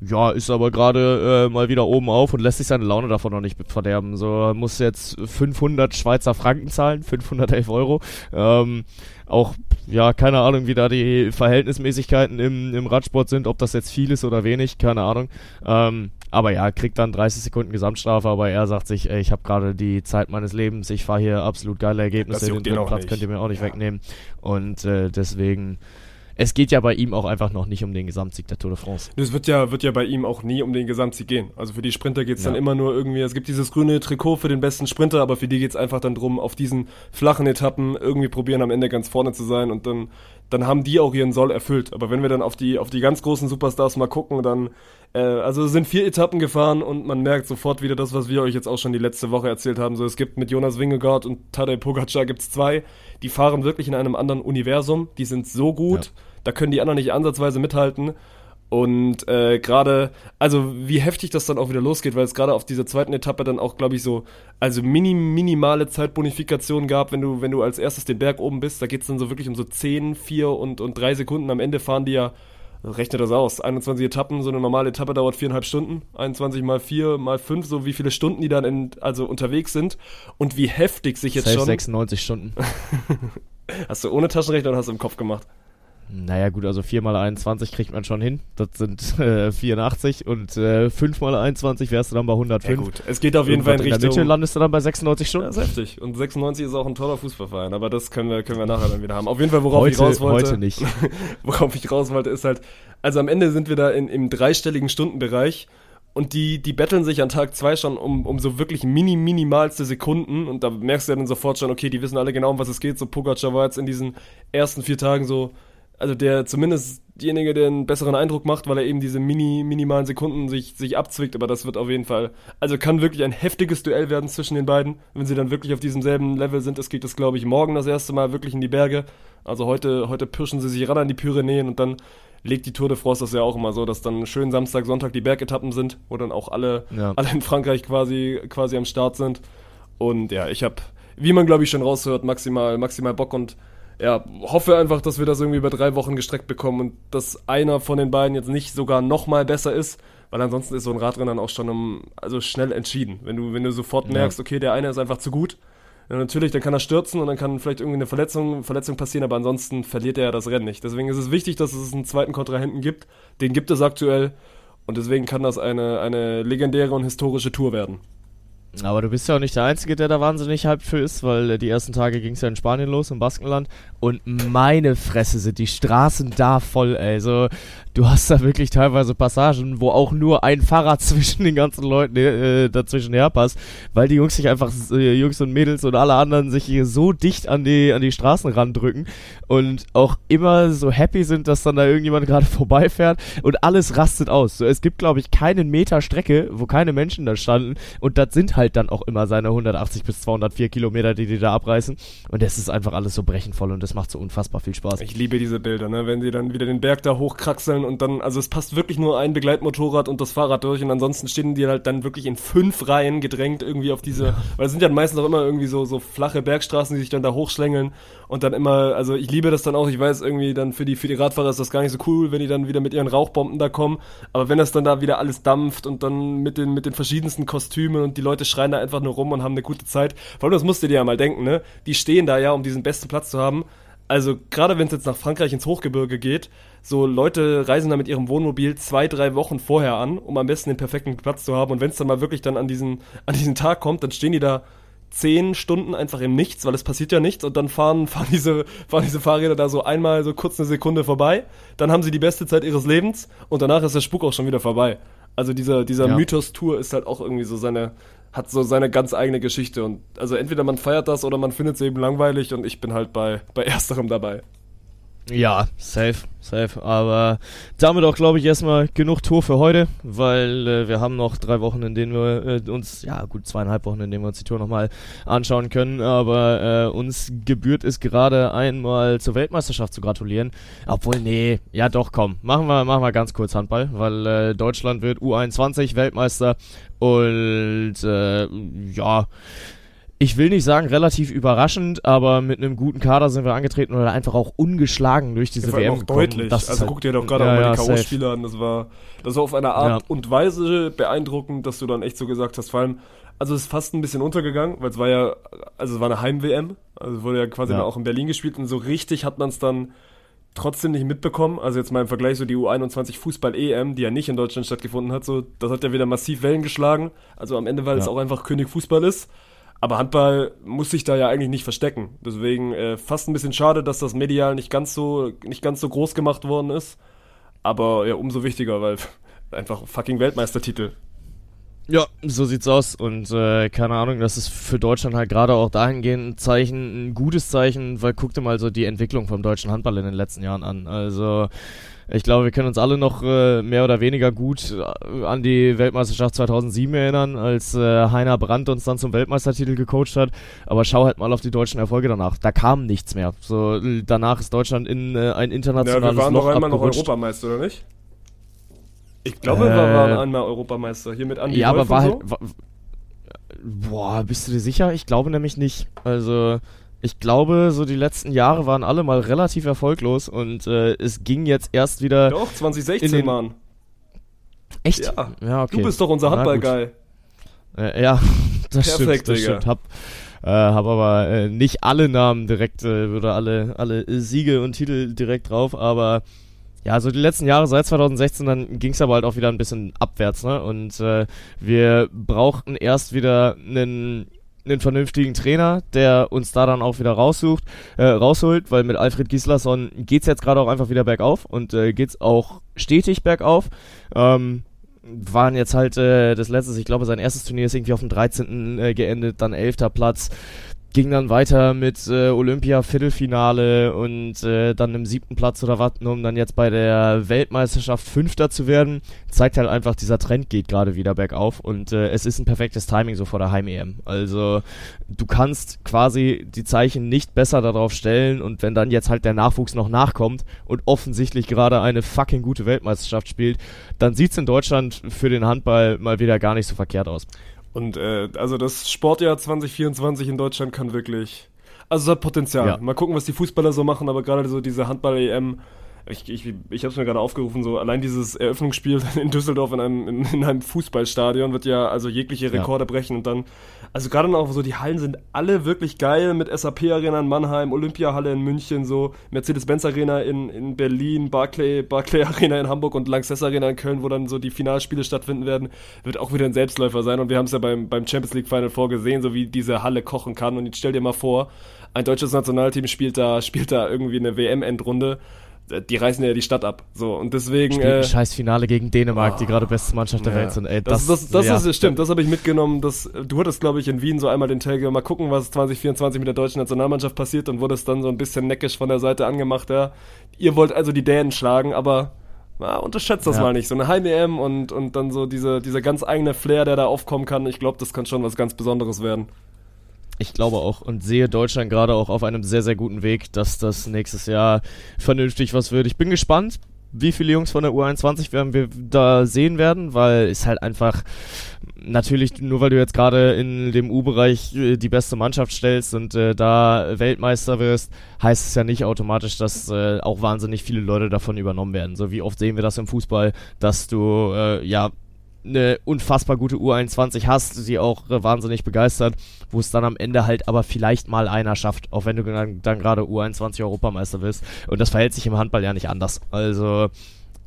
ja, ist aber gerade äh, mal wieder oben auf und lässt sich seine Laune davon noch nicht verderben. So muss jetzt 500 Schweizer Franken zahlen, 511 Euro. Ähm, auch, ja, keine Ahnung, wie da die Verhältnismäßigkeiten im, im Radsport sind, ob das jetzt viel ist oder wenig, keine Ahnung. Ähm, aber ja, kriegt dann 30 Sekunden Gesamtstrafe, aber er sagt sich, ey, ich habe gerade die Zeit meines Lebens, ich fahre hier absolut geile Ergebnisse, den dritten Platz nicht. könnt ihr mir auch nicht wegnehmen. Und äh, deswegen, es geht ja bei ihm auch einfach noch nicht um den Gesamtsieg der Tour de France. Das wird ja, wird ja bei ihm auch nie um den Gesamtsieg gehen. Also für die Sprinter geht's dann Ja. immer nur irgendwie, es gibt dieses grüne Trikot für den besten Sprinter, aber für die geht's einfach dann drum, auf diesen flachen Etappen irgendwie probieren, am Ende ganz vorne zu sein und dann, dann haben die auch ihren Soll erfüllt. Aber wenn wir dann auf die, auf die ganz großen Superstars mal gucken, dann, äh, also es sind vier Etappen gefahren und man merkt sofort wieder das, was wir euch jetzt auch schon die letzte Woche erzählt haben. So, es gibt mit Jonas Wingegaard und Tadej Pogacar gibt's zwei, die fahren wirklich in einem anderen Universum, die sind so gut, da können die anderen nicht ansatzweise mithalten. Und äh, gerade, also wie heftig das dann auch wieder losgeht, weil es gerade auf dieser zweiten Etappe dann auch, glaube ich, so, also mini, minimale Zeitbonifikation gab, wenn du, wenn du als erstes den Berg oben bist, da geht's dann so wirklich um so 10, 4 und, und 3 Sekunden. Am Ende fahren die ja, rechne das aus, 21 Etappen, so eine normale Etappe dauert viereinhalb Stunden, 21 mal 4 mal 5, so wie viele Stunden die dann in, also unterwegs sind und wie heftig sich jetzt Safe schon. 96 Stunden. Hast du ohne Taschenrechner oder hast du im Kopf gemacht? Naja gut, also 4 mal 21 kriegt man schon hin. Das sind äh, 84 und äh, 5 mal 21 wärst du dann bei 105. es geht auf jeden Fall in Irgendwas in der Richtung. Mitte landest du dann bei 96 Ja, Stunden. ist heftig. Und 96 ist auch ein toller Fußballverein, aber das können wir, können wir nachher dann wieder haben. Auf jeden Fall, worauf ich Heute, raus wollte. heute nicht. worauf ich raus wollte, ist halt, also am Ende sind wir da in, im dreistelligen Stundenbereich und die, die betteln sich an Tag zwei schon um, um so wirklich mini, minimalste Sekunden und da merkst du ja dann sofort schon, okay, die wissen alle genau, um was es geht. So Pogacar war jetzt in diesen ersten vier Tagen so, also der zumindest diejenige, der einen besseren Eindruck macht, weil er eben diese mini, minimalen Sekunden sich, sich abzwickt, aber das wird auf jeden Fall, also kann wirklich ein heftiges Duell werden zwischen den beiden, wenn sie dann wirklich auf diesem selben Level sind. Es geht das, glaube ich, morgen das erste Mal wirklich in die Berge. Also heute, heute pirschen sie sich ran an die Pyrenäen und dann legt die Tour de France das ja auch immer so, dass dann schön Samstag, Sonntag die Bergetappen sind, wo dann auch alle, Ja. alle in Frankreich quasi, quasi am Start sind. Und ja, ich habe, wie man glaube ich schon raushört, maximal, maximal Bock und ja, hoffe einfach, dass wir das irgendwie über drei Wochen gestreckt bekommen und dass einer von den beiden jetzt nicht sogar noch mal besser ist, weil ansonsten ist so ein Radrennen dann auch schon um, also schnell entschieden. Wenn du, wenn du sofort merkst, okay, der eine ist einfach zu gut, ja, natürlich, dann kann er stürzen und dann kann vielleicht irgendwie eine Verletzung, Verletzung passieren, aber ansonsten verliert er ja das Rennen nicht. Deswegen ist es wichtig, dass es einen zweiten Kontrahenten gibt. Den gibt es aktuell und deswegen kann das eine, eine legendäre und historische Tour werden. Aber du bist ja auch nicht der Einzige, der da wahnsinnig hyped für ist, weil äh, die ersten Tage ging es ja in Spanien los, im Baskenland. Und meine Fresse sind die Straßen da voll, ey. So, du hast da wirklich teilweise Passagen, wo auch nur ein Fahrrad zwischen den ganzen Leuten äh, dazwischen herpasst, weil die Jungs sich einfach, äh, Jungs und Mädels und alle anderen sich hier so dicht an die, an die Straßen randrücken und auch immer so happy sind, dass dann da irgendjemand gerade vorbeifährt und alles rastet aus. So, es gibt, glaube ich, keinen Meter Strecke, wo keine Menschen da standen und das sind halt dann auch immer seine 180 bis 204 Kilometer, die die da abreißen und es ist einfach alles so brechenvoll und das macht so unfassbar viel Spaß. Ich liebe diese Bilder, ne? wenn sie dann wieder den Berg da hochkraxeln und dann, also es passt wirklich nur ein Begleitmotorrad und das Fahrrad durch und ansonsten stehen die halt dann wirklich in fünf Reihen gedrängt irgendwie auf diese, weil es sind ja meistens auch immer irgendwie so, so flache Bergstraßen, die sich dann da hochschlängeln und dann immer, also ich liebe das dann auch, ich weiß irgendwie dann für die, für die Radfahrer ist das gar nicht so cool, wenn die dann wieder mit ihren Rauchbomben da kommen, aber wenn das dann da wieder alles dampft und dann mit den, mit den verschiedensten Kostümen und die Leute schreien da einfach nur rum und haben eine gute Zeit, vor allem das musst du dir ja mal denken, ne, die stehen da ja, um diesen besten Platz zu haben, also gerade wenn es jetzt nach Frankreich ins Hochgebirge geht, so Leute reisen da mit ihrem Wohnmobil zwei, drei Wochen vorher an, um am besten den perfekten Platz zu haben. Und wenn es dann mal wirklich dann an diesen, an diesen Tag kommt, dann stehen die da zehn Stunden einfach im Nichts, weil es passiert ja nichts und dann fahren, fahren, diese, fahren diese Fahrräder da so einmal so kurz eine Sekunde vorbei, dann haben sie die beste Zeit ihres Lebens und danach ist der Spuk auch schon wieder vorbei. Also dieser, dieser Ja. Mythos-Tour ist halt auch irgendwie so seine, hat so seine ganz eigene Geschichte und also entweder man feiert das oder man findet es eben langweilig und ich bin halt bei, bei ersterem dabei. Ja, safe, safe. Aber damit auch, glaube ich, erstmal genug Tour für heute, weil äh, wir haben noch drei Wochen, in denen wir äh, uns, ja gut, zweieinhalb Wochen, in denen wir uns die Tour nochmal anschauen können. Aber äh, uns gebührt es gerade einmal zur Weltmeisterschaft zu gratulieren. Obwohl, nee, ja doch, komm, machen wir, machen wir ganz kurz Handball, weil äh, Deutschland wird U21 Weltmeister und äh, ja, ich will nicht sagen relativ überraschend, aber mit einem guten Kader sind wir angetreten oder einfach auch ungeschlagen durch diese allem WM auch gekommen. deutlich. Das also halt- guck dir doch gerade Ja, auch mal ja, die. K.O.-Spiele an. Das war, das war auf eine Art Ja. und Weise beeindruckend, dass du dann echt so gesagt hast, vor allem, also es ist fast ein bisschen untergegangen, weil es war ja, also es war eine Heim-WM, also wurde ja quasi Ja. auch in Berlin gespielt und so richtig hat man es dann trotzdem nicht mitbekommen. Also jetzt mal im Vergleich so die U21 Fußball-EM, die ja nicht in Deutschland stattgefunden hat, so, das hat ja wieder massiv Wellen geschlagen. Also am Ende, weil es Ja. auch einfach König Fußball ist. Aber Handball muss sich da ja eigentlich nicht verstecken. Deswegen äh, fast ein bisschen schade, dass das medial nicht ganz so nicht ganz so groß gemacht worden ist. Aber ja, umso wichtiger, weil einfach fucking Weltmeistertitel. Ja, so sieht's aus. Und äh, keine Ahnung, das ist für Deutschland halt gerade auch dahingehend ein Zeichen, ein gutes Zeichen, weil guck dir mal so die Entwicklung vom deutschen Handball in den letzten Jahren an. Also ich glaube, wir können uns alle noch äh, mehr oder weniger gut äh, an die Weltmeisterschaft 2007 erinnern, als äh, Heiner Brandt uns dann zum Weltmeistertitel gecoacht hat. Aber schau halt mal auf die deutschen Erfolge danach. Da kam nichts mehr. So äh, danach ist Deutschland in äh, ein Ja, internationales wir waren Loch noch einmal noch. Europameister, oder nicht? Ich glaube, Äh, wir waren einmal Europameister. Hier mit Andi ja, aber Wolf war und halt. War, boah, bist du dir sicher? Ich glaube nämlich nicht. Also, ich glaube, so die letzten Jahre waren alle mal relativ erfolglos und äh, es ging jetzt erst wieder. Doch, 2016, in den- Mann. Echt? Ja. ja okay. Du bist doch unser. Handball-Guy. Äh, ja, das Perfekt, stimmt, das Digga. stimmt. Hab, äh, hab aber äh, nicht alle Namen direkt äh, oder alle, alle Siege und Titel direkt drauf, aber ja, so die letzten Jahre seit 2016, dann ging es aber halt auch wieder ein bisschen abwärts, ne? Und äh, wir brauchten erst wieder einen einen vernünftigen Trainer, der uns da dann auch wieder raussucht, äh, rausholt, weil mit Alfred Gislason geht's jetzt gerade auch einfach wieder bergauf und äh, geht's auch stetig bergauf. Ähm, waren jetzt halt äh, das letzte, ich glaube, sein erstes Turnier ist irgendwie auf dem 13. Äh, geendet, dann 11. Platz. Ging dann weiter mit äh, Olympia Viertelfinale und äh, dann im siebten Platz oder was, um dann jetzt bei der Weltmeisterschaft Fünfter zu werden. Zeigt halt einfach, dieser Trend geht gerade wieder bergauf und äh, es ist ein perfektes Timing so vor der Heim-EM. Also du kannst quasi die Zeichen nicht besser darauf stellen und wenn dann jetzt halt der Nachwuchs noch nachkommt und offensichtlich gerade eine fucking gute Weltmeisterschaft spielt, dann sieht's in Deutschland für den Handball mal wieder gar nicht so verkehrt aus. Und äh, also das Sportjahr 2024 in Deutschland kann wirklich. Also es hat Potenzial. Ja. Mal gucken, was die Fußballer so machen, aber gerade so diese Handball-EM, ich, ich, ich habe es mir gerade aufgerufen, so allein dieses Eröffnungsspiel in Düsseldorf in einem, in, in einem Fußballstadion wird ja also jegliche Rekorde brechen und dann, also gerade noch so, die Hallen sind alle wirklich geil mit SAP-Arena in Mannheim, Olympiahalle in München, so Mercedes-Benz-Arena in, in Berlin, Barclay, Barclay Arena in Hamburg und Lanxess Arena in Köln, wo dann so die Finalspiele stattfinden werden, wird auch wieder ein Selbstläufer sein und wir haben es ja beim, beim Champions League Final vorgesehen, so wie diese Halle kochen kann und jetzt stell dir mal vor, ein deutsches Nationalteam spielt da, spielt da irgendwie eine WM-Endrunde, die reißen ja die Stadt ab, so und deswegen... Spielt äh, ein scheiß Finale gegen Dänemark, die gerade beste Mannschaft der ja. Welt sind. Ey, das, das, das, ja. ist, stimmt, das habe ich mitgenommen. Das, du hattest, glaube ich, in Wien so einmal den Take, mal gucken, was 2024 mit der deutschen Nationalmannschaft passiert und wurdest dann so ein bisschen neckisch von der Seite angemacht, ja. Ihr wollt also die Dänen schlagen, aber na, unterschätzt das Ja. mal nicht. So eine Heim-EM und, und dann so diese, dieser ganz eigene Flair, der da aufkommen kann, ich glaube, das kann schon was ganz Besonderes werden. Ich glaube auch und sehe Deutschland gerade auch auf einem sehr, sehr guten Weg, dass das nächstes Jahr vernünftig was wird. Ich bin gespannt, wie viele Jungs von der U21 werden wir da sehen werden, weil es halt einfach natürlich nur weil du jetzt gerade in dem U-Bereich äh, die beste Mannschaft stellst und äh, da Weltmeister wirst, heißt es ja nicht automatisch, dass äh, auch wahnsinnig viele Leute davon übernommen werden. So wie oft sehen wir das im Fußball, dass du äh, ja eine unfassbar gute U21 hast, die auch äh, wahnsinnig begeistert, wo es dann am Ende halt aber vielleicht mal einer schafft, auch wenn du dann, dann gerade U21 Europameister bist. Und das verhält sich im Handball ja nicht anders. Also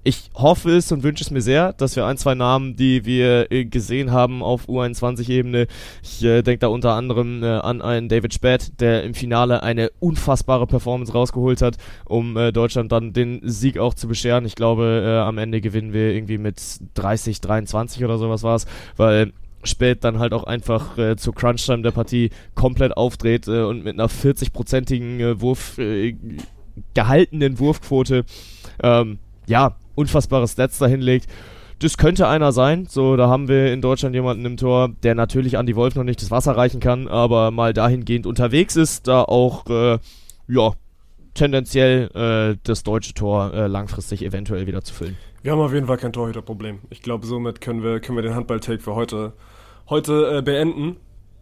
ich hoffe es und wünsche es mir sehr, dass wir ein, zwei Namen, die wir äh, gesehen haben auf U21-Ebene, ich äh, denke da unter anderem äh, an einen David Späth, der im Finale eine unfassbare Performance rausgeholt hat, um äh, Deutschland dann den Sieg auch zu bescheren. Ich glaube, äh, am Ende gewinnen wir irgendwie mit 30, 23 oder sowas war es, weil spät dann halt auch einfach äh, zur Crunch-Time der Partie komplett aufdreht äh, und mit einer 40-prozentigen äh, Wurf äh, gehaltenen Wurfquote, ähm, ja, unfassbare Stats dahinlegt. Das könnte einer sein. So, da haben wir in Deutschland jemanden im Tor, der natürlich Andy Wolf noch nicht das Wasser reichen kann, aber mal dahingehend unterwegs ist, da auch, äh, ja, tendenziell äh, das deutsche Tor äh, langfristig eventuell wieder zu füllen. Wir haben auf jeden Fall kein Torhüterproblem. Ich glaube, somit können wir, können wir den Handball-Take für heute, heute äh, beenden.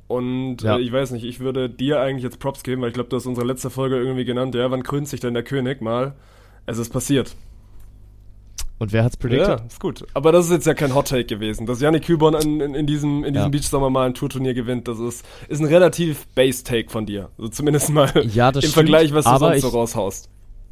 Und Ja. äh, ich weiß nicht, ich würde dir eigentlich jetzt Props geben, weil ich glaube, du hast unsere letzte Folge irgendwie genannt. Ja, wann krönt sich denn der König mal? Es ist passiert. Und wer hat's predicted? Ja, ist gut. Aber das ist jetzt ja kein Hot Take gewesen. Dass Yannick Kühlborn in, in, in diesem, in diesem Ja. Beachsommer mal ein Tourturnier gewinnt, das ist, ist ein relativ Base Take von dir. Also zumindest mal Ja, das im stimmt, Vergleich, was du aber sonst so ich- raushaust.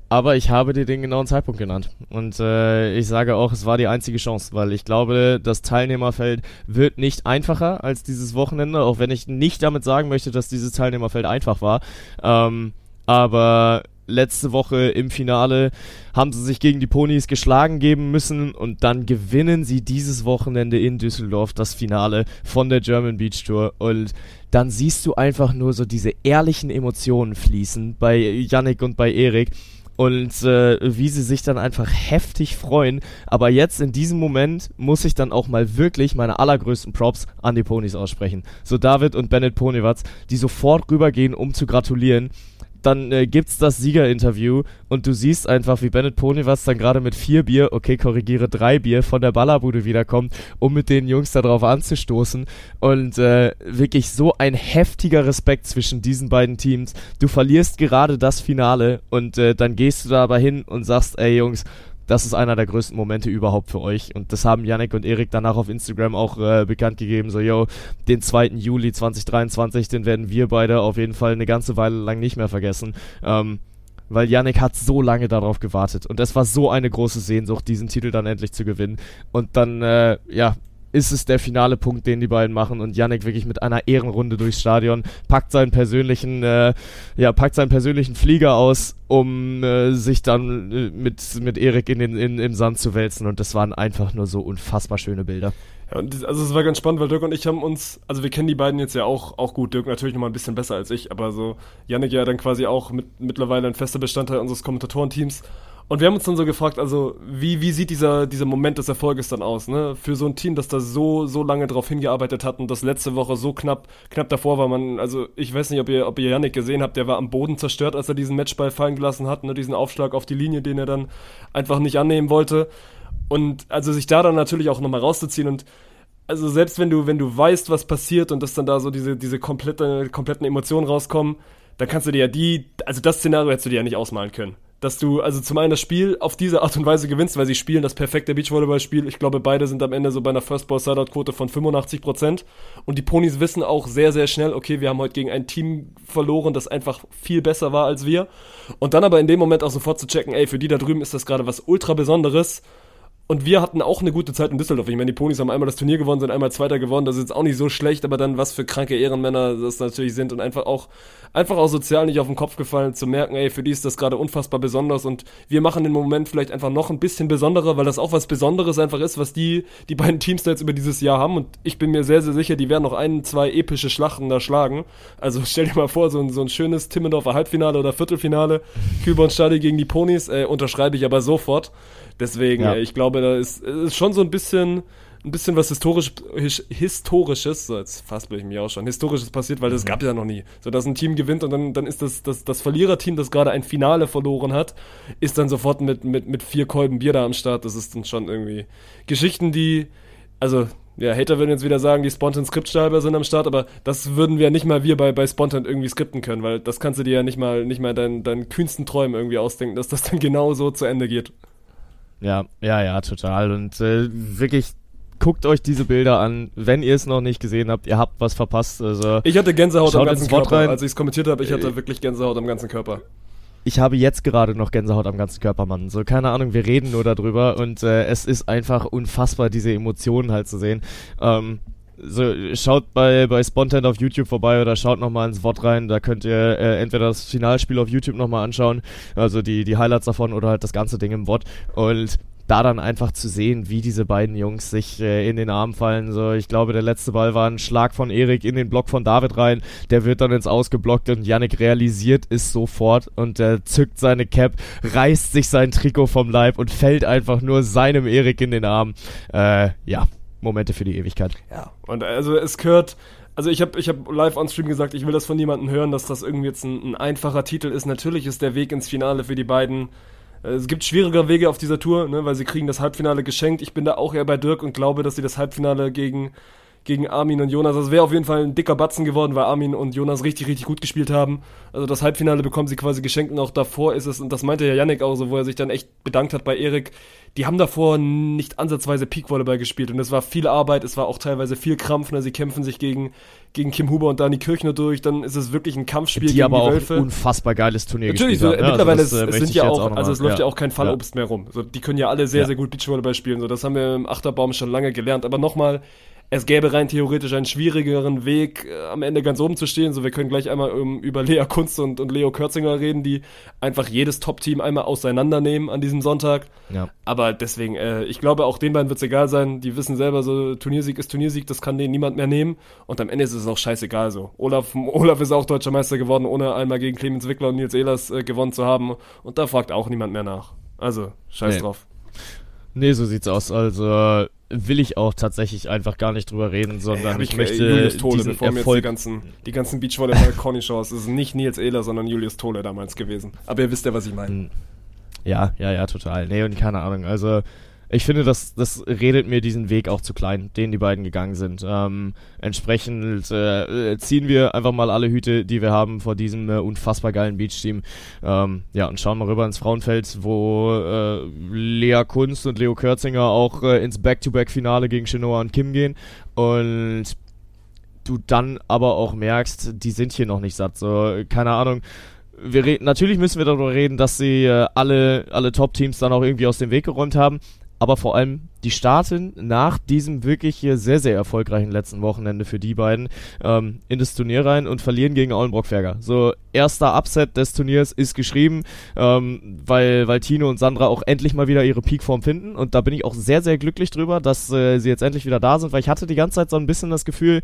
Aber ich habe dir den genauen Zeitpunkt genannt. Und äh, ich sage auch, es war die einzige Chance, weil ich glaube, das Teilnehmerfeld wird nicht einfacher als dieses Wochenende, auch wenn ich nicht damit sagen möchte, dass dieses Teilnehmerfeld einfach war. Ähm, aber letzte Woche im Finale haben sie sich gegen die Ponys geschlagen geben müssen und dann gewinnen sie dieses Wochenende in Düsseldorf das Finale von der German Beach Tour und dann siehst du einfach nur so diese ehrlichen Emotionen fließen bei Yannick und bei Erik und äh, wie sie sich dann einfach heftig freuen. Aber jetzt in diesem Moment muss ich dann auch mal wirklich meine allergrößten Props an die Ponys aussprechen. So David und Bennett Ponywatz, die sofort rübergehen, um zu gratulieren. Dann äh, gibt's das Siegerinterview und du siehst einfach, wie Bennett Ponywatz dann gerade mit vier Bier, okay, korrigiere, drei Bier von der Ballerbude wiederkommt, um mit den Jungs da drauf anzustoßen. Und äh, wirklich so ein heftiger Respekt zwischen diesen beiden Teams. Du verlierst gerade das Finale und äh, dann gehst du da aber hin und sagst, ey Jungs, das ist einer der größten Momente überhaupt für euch. Und das haben Yannick und Erik danach auf Instagram auch äh, bekannt gegeben. So, yo, den 2. Juli 2023, den werden wir beide auf jeden Fall eine ganze Weile lang nicht mehr vergessen. Ähm, weil Yannick hat so lange darauf gewartet. Und es war so eine große Sehnsucht, diesen Titel dann endlich zu gewinnen. Und dann, äh, ja, ist es der finale Punkt, den die beiden machen und Yannick wirklich mit einer Ehrenrunde durchs Stadion packt seinen persönlichen, äh, ja, packt seinen persönlichen Flieger aus, um äh, sich dann äh, mit, mit Erik in den, in, im Sand zu wälzen und das waren einfach nur so unfassbar schöne Bilder. Ja, und das, also es war ganz spannend, weil Dirk und ich haben uns, also wir kennen die beiden jetzt ja auch, auch gut. Dirk natürlich noch mal ein bisschen besser als ich, aber so Yannick ja dann quasi auch mit, mittlerweile ein fester Bestandteil unseres Kommentatorenteams. Und wir haben uns dann so gefragt, also wie, wie sieht dieser, dieser Moment des Erfolges dann aus, ne? Für so ein Team, das da so, so lange drauf hingearbeitet hat und das letzte Woche so knapp, knapp davor war. Man, also ich weiß nicht, ob ihr, ob ihr Yannick gesehen habt, der war am Boden zerstört, als er diesen Matchball fallen gelassen hat, ne? Diesen Aufschlag auf die Linie, den er dann einfach nicht annehmen wollte. Und also sich da dann natürlich auch nochmal rauszuziehen und also selbst wenn du, wenn du weißt, was passiert und dass dann da so diese, diese komplette, kompletten Emotionen rauskommen, dann kannst du dir ja die, also das Szenario hättest du dir ja nicht ausmalen können. Dass du also zum einen das Spiel auf diese Art und Weise gewinnst, weil sie spielen das perfekte Beachvolleyballspiel. Ich glaube, beide sind am Ende so bei einer First Ball Sideout Quote von 85%. Und die Ponys wissen auch sehr, sehr schnell, okay, wir haben heute gegen ein Team verloren, das einfach viel besser war als wir. Und dann aber in dem Moment auch sofort zu checken, ey, für die da drüben ist das gerade was ultra Besonderes. Und wir hatten auch eine gute Zeit in Düsseldorf. Ich meine, die Ponys haben einmal das Turnier gewonnen, sind einmal Zweiter gewonnen. Das ist jetzt auch nicht so schlecht, aber dann was für kranke Ehrenmänner das natürlich sind und einfach auch, einfach auch sozial nicht auf den Kopf gefallen, zu merken, ey, für die ist das gerade unfassbar besonders und wir machen den Moment vielleicht einfach noch ein bisschen besonderer, weil das auch was Besonderes einfach ist, was die, die beiden Teams da jetzt über dieses Jahr haben. Und ich bin mir sehr, sehr sicher, die werden noch ein, zwei epische Schlachten da schlagen. Also stell dir mal vor, so ein, so ein schönes Timmendorfer Halbfinale oder Viertelfinale, Kühlborn Stadi gegen die Ponys, äh, unterschreibe ich aber sofort. Deswegen, Ja. ich glaube, da ist, ist schon so ein bisschen, ein bisschen was historisch, his, historisches, so jetzt fast bin ich mich auch schon, historisches passiert, weil das Mhm. gab ja noch nie. So, dass ein Team gewinnt und dann, dann ist das, das, das Verliererteam, das gerade ein Finale verloren hat, ist dann sofort mit, mit, mit vier Kolben Bier da am Start. Das ist dann schon irgendwie Geschichten, die, also, ja, Hater würden jetzt wieder sagen, die Spontan Skriptschreiber sind am Start, aber das würden wir nicht mal wir bei, bei Spontan irgendwie skripten können, weil das kannst du dir ja nicht mal, nicht mal deinen, deinen kühnsten Träumen irgendwie ausdenken, dass das dann genau so zu Ende geht. Ja, ja, ja, total. Und äh, wirklich, guckt euch diese Bilder an. Wenn ihr es noch nicht gesehen habt, ihr habt was verpasst. Also Ich hatte Gänsehaut am ganzen Körper. rein. Als ich es kommentiert habe, ich hatte wirklich Gänsehaut am ganzen Körper. ich habe jetzt gerade noch Gänsehaut am ganzen Körper, Mann. So, keine Ahnung, wir reden nur darüber und äh, es ist einfach unfassbar, diese Emotionen halt zu sehen. Ähm, so, schaut bei, bei Spontan auf YouTube vorbei oder schaut nochmal ins Wort rein. Da könnt ihr äh, entweder das Finalspiel auf YouTube nochmal anschauen, also die, die Highlights davon oder halt das ganze Ding im Wort. Und da dann einfach zu sehen, wie diese beiden Jungs sich äh, in den Arm fallen. So, ich glaube, der letzte Ball war ein Schlag von Erik in den Block von David rein. Der wird dann ins Ausgeblockt und Yannick realisiert es sofort und äh, zückt seine Cap, reißt sich sein Trikot vom Leib und fällt einfach nur seinem Erik in den Arm. Äh, ja, Momente für die Ewigkeit. Ja. Und also es gehört, also ich habe ich hab live on Stream gesagt, ich will das von niemandem hören, dass das irgendwie jetzt ein, ein einfacher Titel ist. Natürlich ist der Weg ins Finale für die beiden. äh, Es gibt schwierigere Wege auf dieser Tour, ne, weil sie kriegen das Halbfinale geschenkt. Ich bin da auch eher bei Dirk und glaube, dass sie das Halbfinale gegen, gegen Armin und Jonas, das wäre auf jeden Fall ein dicker Batzen geworden, weil Armin und Jonas richtig, richtig gut gespielt haben. Also das Halbfinale bekommen sie quasi geschenkt und auch davor ist es, und das meinte ja Yannick auch so, wo er sich dann echt bedankt hat bei Erik, die haben davor nicht ansatzweise Peak-Volleyball gespielt und es war viel Arbeit, es war auch teilweise viel Krampf, ne? sie kämpfen sich gegen, gegen Kim Huber und Dani Kirchner durch, dann ist es wirklich ein Kampfspiel Die gegen aber die auch Wölfe. ein unfassbar geiles Turnier Natürlich, so, haben. mittlerweile also das, äh, es, sind ja auch, noch also es läuft ja, auch kein Fallobst mehr rum. So, die können ja alle sehr, Ja. sehr gut Beachvolleyball spielen. So, das haben wir im Achterbaum schon lange gelernt. Aber nochmal, es gäbe rein theoretisch einen schwierigeren Weg, äh, am Ende ganz oben zu stehen. So, wir können gleich einmal um, über Lea Kunst und, und Leo Kürzinger reden, die einfach jedes Top-Team einmal auseinandernehmen an diesem Sonntag. Ja. Aber deswegen, äh, ich glaube, auch den beiden wird es egal sein. Die wissen selber, so Turniersieg ist Turniersieg, das kann denen niemand mehr nehmen. Und am Ende ist es auch scheißegal so. Olaf, Olaf ist auch deutscher Meister geworden, ohne einmal gegen Clemens Wickler und Nils Ehlers äh, gewonnen zu haben. Und da fragt auch niemand mehr nach. Also, scheiß Nee. drauf. Nee, so sieht's aus. Also äh, will ich auch tatsächlich einfach gar nicht drüber reden, sondern Hab ich, äh, möchte Julius Tole, diesen bevor mir jetzt die Erfolg ganzen, die ganzen Beachvolleyball-Conny-Shows, es ist nicht Nils Ehler, sondern Julius Tole damals gewesen. Aber ihr wisst ja, was ich meine. Ja, ja, ja, total. Nee, und keine Ahnung. Also, ich finde, das, das redet mir diesen Weg auch zu klein, den die beiden gegangen sind. Ähm, entsprechend äh, ziehen wir einfach mal alle Hüte, die wir haben vor diesem äh, unfassbar geilen Beach-Team. Ähm, ja, und schauen mal rüber ins Frauenfeld, wo äh, Lea Kunst und Leo Kürzinger auch äh, ins Back-to-Back-Finale gegen Shinoa und Kim gehen. Und du dann aber auch merkst, die sind hier noch nicht satt. So, keine Ahnung. Wir natürlich müssen wir darüber reden, dass sie äh, alle, alle Top-Teams dann auch irgendwie aus dem Weg geräumt haben. Aber vor allem, die starten nach diesem wirklich hier sehr, sehr erfolgreichen letzten Wochenende für die beiden ähm, in das Turnier rein und verlieren gegen Aulenbrock-Ferger. So, erster Upset des Turniers ist geschrieben, ähm, weil, weil Tino und Sandra auch endlich mal wieder ihre Peakform finden. Und da bin ich auch sehr, sehr glücklich drüber, dass äh, sie jetzt endlich wieder da sind, weil ich hatte die ganze Zeit so ein bisschen das Gefühl,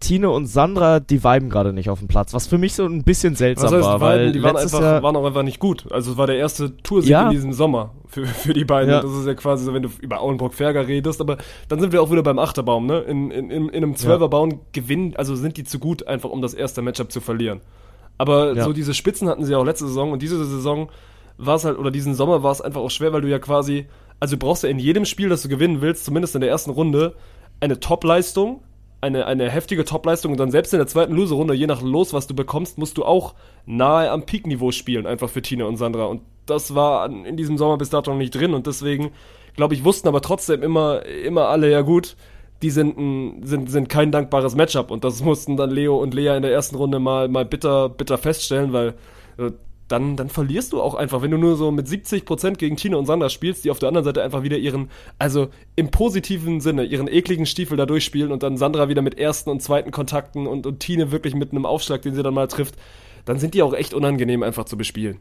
Tine und Sandra, die viben gerade nicht auf dem Platz, was für mich so ein bisschen seltsam Was heißt, war, weil die waren, einfach, Jahr, waren auch einfach nicht gut. Also es war der erste Toursieg Ja. in diesem Sommer für, für die beiden. Ja. Das ist ja quasi so, wenn du über Auenbrock-Ferger redest, aber dann sind wir auch wieder beim Achterbaum, ne? In, in, in, in einem Zwölferbaum gewinnen, also sind die zu gut, einfach um das erste Matchup zu verlieren. Aber Ja. so diese Spitzen hatten sie auch letzte Saison und diese Saison war es halt, oder diesen Sommer war es einfach auch schwer, weil du ja quasi, also du brauchst ja in jedem Spiel, das du gewinnen willst, zumindest in der ersten Runde, eine Top-Leistung, eine, eine heftige Top-Leistung und dann selbst in der zweiten Loser-Runde, je nach Los, was du bekommst, musst du auch nahe am Peak-Niveau spielen, einfach für Tina und Sandra. Und das war in diesem Sommer bis dato noch nicht drin und deswegen, glaube ich, wussten aber trotzdem immer, immer alle, ja gut, die sind, sind, sind kein dankbares Matchup und das mussten dann Leo und Lea in der ersten Runde mal, mal bitter, bitter feststellen, weil äh, dann, dann verlierst du auch einfach, wenn du nur so mit 70% gegen Tina und Sandra spielst, die auf der anderen Seite einfach wieder ihren, also im positiven Sinne, ihren ekligen Stiefel da durchspielen und dann Sandra wieder mit ersten und zweiten Kontakten und, und Tine wirklich mit einem Aufschlag, den sie dann mal trifft, dann sind die auch echt unangenehm einfach zu bespielen.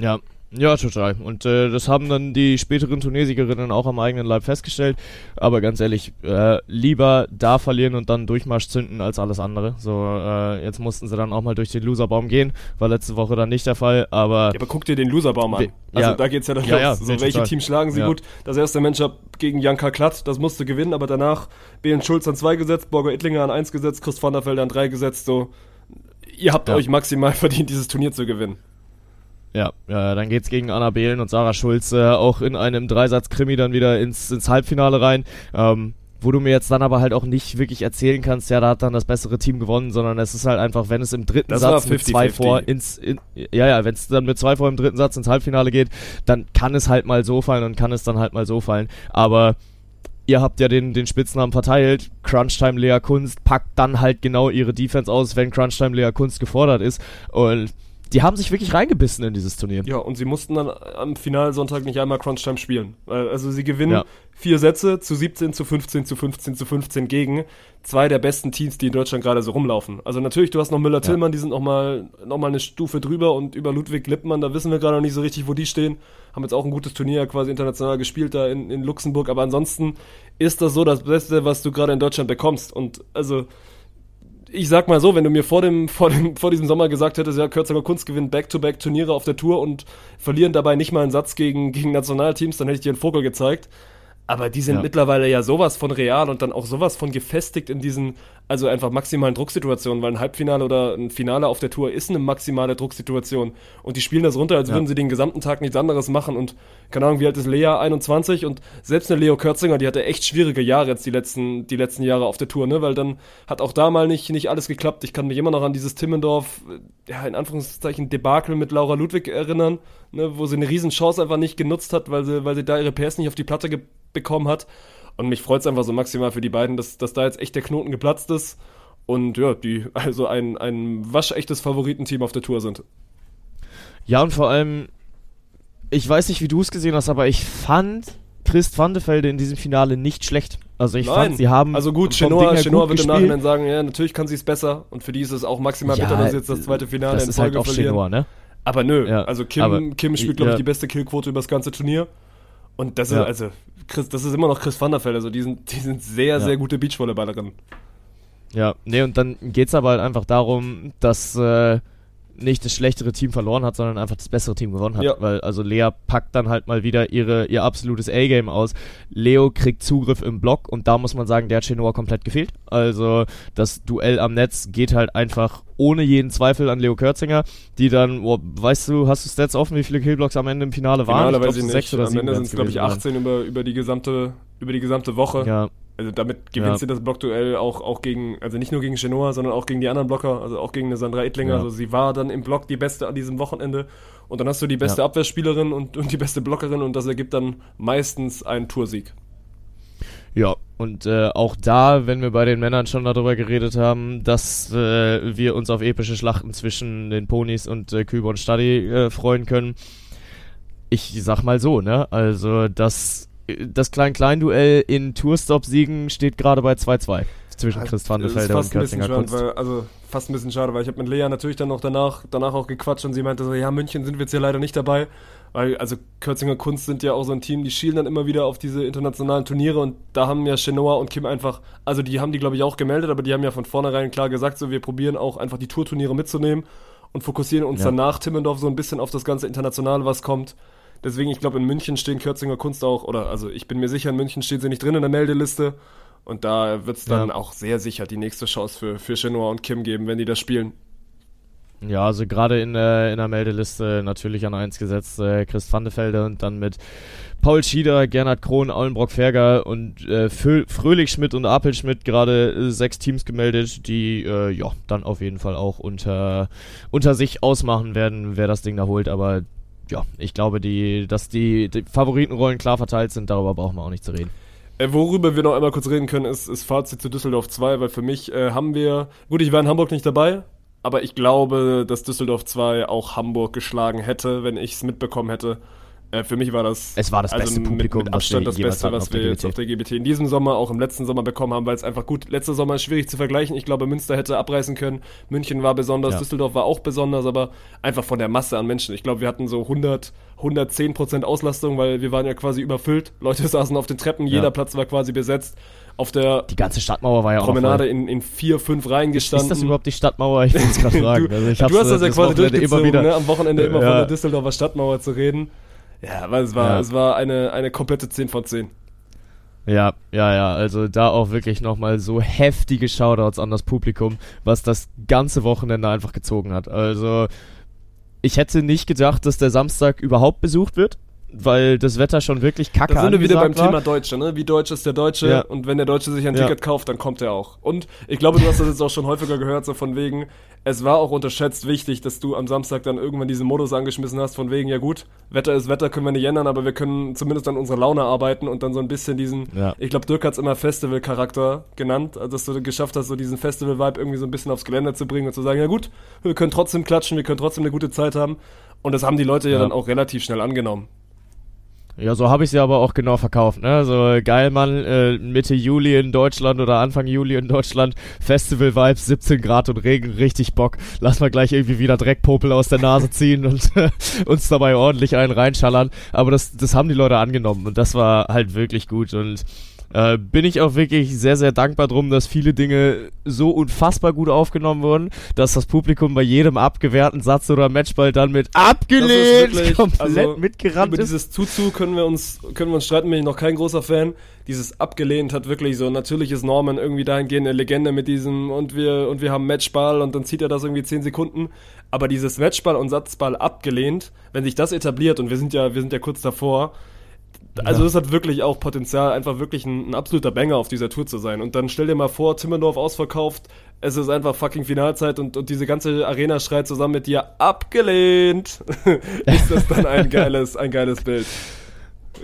Ja, ja, total. Und äh, das haben dann die späteren Turniersiegerinnen auch am eigenen Leib festgestellt. Aber ganz ehrlich, äh, lieber da verlieren und dann Durchmarsch zünden als alles andere. So, äh, jetzt mussten sie dann auch mal durch den Loserbaum gehen. War letzte Woche dann nicht der Fall, aber Ja, aber guck dir den Loserbaum an. Also ja. da geht's ja dann Ja, los. ja, so, welche total. Teams schlagen sie gut? Das erste Matchup gegen Janka Klatt, das musste gewinnen, aber danach Belen Schulz an zwei gesetzt, Borger Ittlinger an eins gesetzt, Chris van der Velde an drei gesetzt. So, ihr habt Ja. euch maximal verdient, dieses Turnier zu gewinnen. Ja, ja, dann geht's gegen Anna Behlen und Sarah Schulz äh, auch in einem Dreisatz-Krimi dann wieder ins, ins Halbfinale rein. Ähm, wo du mir jetzt dann aber halt auch nicht wirklich erzählen kannst, ja, da hat dann das bessere Team gewonnen, sondern es ist halt einfach, wenn es im dritten Das Satz war mit zwei 50-50. vor ins, in, ja, ja, wenn es dann mit zwei vor im dritten Satz ins Halbfinale geht, dann kann es halt mal so fallen und kann es dann halt mal so fallen. Aber ihr habt ja den, den Spitznamen verteilt. Crunchtime Lea Kunst packt dann halt genau ihre Defense aus, wenn Crunchtime Lea Kunst gefordert ist. Und die haben sich wirklich reingebissen in dieses Turnier. Ja, und sie mussten dann am Finalsonntag nicht einmal Crunch-Time spielen. Also sie gewinnen Ja. vier Sätze zu 17, zu 15, zu 15, zu 15 gegen zwei der besten Teams, die in Deutschland gerade so rumlaufen. Also natürlich, du hast noch Müller-Tillmann, die sind noch mal, noch mal eine Stufe drüber und über Ludwig Lippmann, da wissen wir gerade noch nicht so richtig, wo die stehen. Haben jetzt auch ein gutes Turnier quasi international gespielt da in, in Luxemburg, aber ansonsten ist das so das Beste, was du gerade in Deutschland bekommst. Und also ich sag mal so, wenn du mir vor dem, vor dem, vor diesem Sommer gesagt hättest, ja, Kürzinger Kunst gewinnt Back-to-Back Turniere auf der Tour und verlieren dabei nicht mal einen Satz gegen, gegen Nationalteams, dann hätte ich dir einen Vogel gezeigt. Aber die sind Ja. mittlerweile ja sowas von real und dann auch sowas von gefestigt in diesen, also einfach maximalen Drucksituationen, weil ein Halbfinale oder ein Finale auf der Tour ist eine maximale Drucksituation. Und die spielen das runter, als Ja. würden sie den gesamten Tag nichts anderes machen. Und keine Ahnung, wie alt ist Lea? 21 und selbst eine Leo Kürzinger, die hatte echt schwierige Jahre jetzt die letzten, die letzten Jahre auf der Tour, ne? Weil dann hat auch da mal nicht, nicht alles geklappt. Ich kann mich immer noch an dieses Timmendorf, äh, ja, in Anführungszeichen Debakel mit Laura Ludwig erinnern, ne? Wo sie eine riesen Chance einfach nicht genutzt hat, weil sie, weil sie da ihre PS nicht auf die Platte bekommen hat. Und mich freut es einfach so maximal für die beiden, dass, dass da jetzt echt der Knoten geplatzt ist. Und ja, die also ein, ein waschechtes Favoritenteam auf der Tour sind. Ja, und vor allem, ich weiß nicht, wie du es gesehen hast, aber ich fand Christ Vandefelde in diesem Finale nicht schlecht. Also ich fand, sie haben also gut, Chenoa, Chenoa gut wird im gespielt. Nachhinein sagen, ja, natürlich kann sie es besser. Und für die ist es auch maximal bitter, dass sie jetzt das zweite Finale das in ist Folge halt auch verlieren. Chenoa, ne? Aber nö, Ja, also Kim, Kim spielt, glaube ich, ja. die beste Killquote über das ganze Turnier. Und das Ja. ist, also, Chris, das ist immer noch Chris Vanderfeld. Also, die sind, die sind sehr, Ja. sehr gute Beachvolleyballerinnen. Ja, nee, und dann geht's aber halt einfach darum, dass äh, nicht das schlechtere Team verloren hat, sondern einfach das bessere Team gewonnen hat. Ja. Weil, also Lea packt dann halt mal wieder ihre, ihr absolutes A-Game aus. Leo kriegt Zugriff im Block und da muss man sagen, der hat Chenoa komplett gefehlt. Also das Duell am Netz geht halt einfach ohne jeden Zweifel an Leo Kürzinger, die dann, oh, weißt du, hast du Stats offen, wie viele Killblocks am Ende im Finale waren? Finale glaub, weiß ich nicht. sechs oder Am Ende sind es, glaube ich, gewesen sein. 18 über, über, die gesamte, über die gesamte Woche. Ja, Also damit gewinnt Ja. sie das Blockduell auch, auch gegen, also nicht nur gegen Chenoa, sondern auch gegen die anderen Blocker, also auch gegen eine Sandra Ettlinger. Ja. Also sie war dann im Block die beste an diesem Wochenende. Und dann hast du die beste Ja. Abwehrspielerin und, und die beste Blockerin und das ergibt dann meistens einen Toursieg. Ja, und äh, auch da, wenn wir bei den Männern schon darüber geredet haben, dass äh, wir uns auf epische Schlachten zwischen den Ponys und äh, Küber und Stadi äh, freuen können. Ich sag mal so, ne? Also das, das Klein-Klein-Duell in Tourstop-Siegen steht gerade bei 2-2 zwischen Christ van der Das ist Felde und schade, Kunst. weil, also fast ein bisschen schade, weil ich habe mit Lea natürlich dann noch danach, danach auch gequatscht und sie meinte so, ja, München sind wir jetzt hier leider nicht dabei. Weil, also Kürzinger Kunst sind ja auch so ein Team, die schielen dann immer wieder auf diese internationalen Turniere und da haben ja Chenoa und Kim einfach, also die haben die glaube ich auch gemeldet, aber die haben ja von vornherein klar gesagt, so wir probieren auch einfach die Tourturniere mitzunehmen und fokussieren uns Ja. dann nach Timmendorf so ein bisschen auf das ganze Internationale, was kommt. Deswegen, ich glaube, in München stehen Kürzinger Kunst auch, oder also ich bin mir sicher, in München stehen sie nicht drin in der Meldeliste. Und da wird es dann Ja. auch sehr sicher die nächste Chance für, für Chenoa und Kim geben, wenn die das spielen. Ja, also gerade in, äh, in der Meldeliste natürlich an 1 gesetzt äh, Chris van de Velde und dann mit Paul Schieder, Gernot Krohn, Aulenbrock Ferger und äh, Fröhlich Schmidt und Apel Schmidt gerade äh, sechs Teams gemeldet, die äh, ja dann auf jeden Fall auch unter, unter sich ausmachen werden, wer das Ding da holt. Aber ja, ich glaube, die, dass die, die Favoritenrollen klar verteilt sind, darüber brauchen wir auch nicht zu reden. Äh, worüber wir noch einmal kurz reden können, ist, ist Fazit zu Düsseldorf 2, weil für mich äh, haben wir, gut, ich war in Hamburg nicht dabei, aber ich glaube, dass Düsseldorf 2 auch Hamburg geschlagen hätte, wenn ich es mitbekommen hätte. Äh, für mich war das, Es war das beste mit, Publikum, mit was Abstand wir das Beste, was wir jetzt auf der GBT in diesem Sommer, auch im letzten Sommer bekommen haben, weil es einfach gut, letzter Sommer ist schwierig zu vergleichen. Ich glaube, Münster hätte abreißen können, München war besonders, Ja. Düsseldorf war auch besonders, aber einfach von der Masse an Menschen. Ich glaube, wir hatten so 100, 110 Prozent Auslastung, weil wir waren ja quasi überfüllt. Leute saßen auf den Treppen, jeder Ja. Platz war quasi besetzt. Auf der Die ganze Stadtmauer war ja auch Promenade voll. in, in vier, fünf Reihen gestanden. Ist das überhaupt die Stadtmauer? Ich will es gerade fragen. Du, Also du hast das ja quasi durchgezogen, ne? am Wochenende immer Ja. von der Düsseldorfer Stadtmauer zu reden. Ja, aber es war, Ja. es war eine, eine komplette 10 von 10. Ja, ja, ja, also da auch wirklich nochmal so heftige Shoutouts an das Publikum, was das ganze Wochenende einfach gezogen hat. Also ich hätte nicht gedacht, dass der Samstag überhaupt besucht wird. Weil das Wetter schon wirklich kacke Da sind wir wieder beim war. Thema Deutsche, ne? Wie deutsch ist der Deutsche? Ja. Und wenn der Deutsche sich ein Ja. Ticket kauft, dann kommt er auch. Und ich glaube, du hast das jetzt auch schon häufiger gehört, so von wegen, es war auch unterschätzt wichtig, dass du am Samstag dann irgendwann diesen Modus angeschmissen hast, von wegen, ja gut, Wetter ist Wetter, können wir nicht ändern, aber wir können zumindest an unserer Laune arbeiten und dann so ein bisschen diesen, Ja. ich glaube, Dirk hat es immer Festival-Charakter genannt, also dass du geschafft hast, so diesen Festival-Vibe irgendwie so ein bisschen aufs Gelände zu bringen und zu sagen, ja gut, wir können trotzdem klatschen, wir können trotzdem eine gute Zeit haben. Und das haben die Leute ja, Ja. dann auch relativ schnell angenommen. Ja, so habe ich sie aber auch genau verkauft. Ne? So geil, Mann, äh, Mitte Juli in Deutschland oder Anfang Juli in Deutschland, Festival-Vibes, 17 Grad und Regen, richtig Bock. Lass mal gleich irgendwie wieder Dreckpopel aus der Nase ziehen und uns dabei ordentlich einen reinschallern. Aber das, das haben die Leute angenommen und das war halt wirklich gut und äh, bin ich auch wirklich sehr, sehr dankbar drum, dass viele Dinge so unfassbar gut aufgenommen wurden, dass das Publikum bei jedem abgewehrten Satz oder Matchball dann mit abgelehnt komplett also, mitgerannt Über ist. dieses Zuzu können wir uns können wir uns streiten, bin ich noch kein großer Fan. Dieses abgelehnt hat wirklich so natürlich ist Norman irgendwie dahingehend eine Legende mit diesem und wir und wir haben Matchball und dann zieht er das irgendwie 10 Sekunden, aber dieses Matchball und Satzball abgelehnt, wenn sich das etabliert und wir sind ja wir sind ja kurz davor, also das hat wirklich auch Potenzial, einfach wirklich ein, ein absoluter Banger auf dieser Tour zu sein. Und dann stell dir mal vor, Timmendorf ausverkauft, es ist einfach fucking Finalzeit und, und diese ganze Arena schreit zusammen mit dir abgelehnt. ist das dann ein geiles, ein geiles Bild.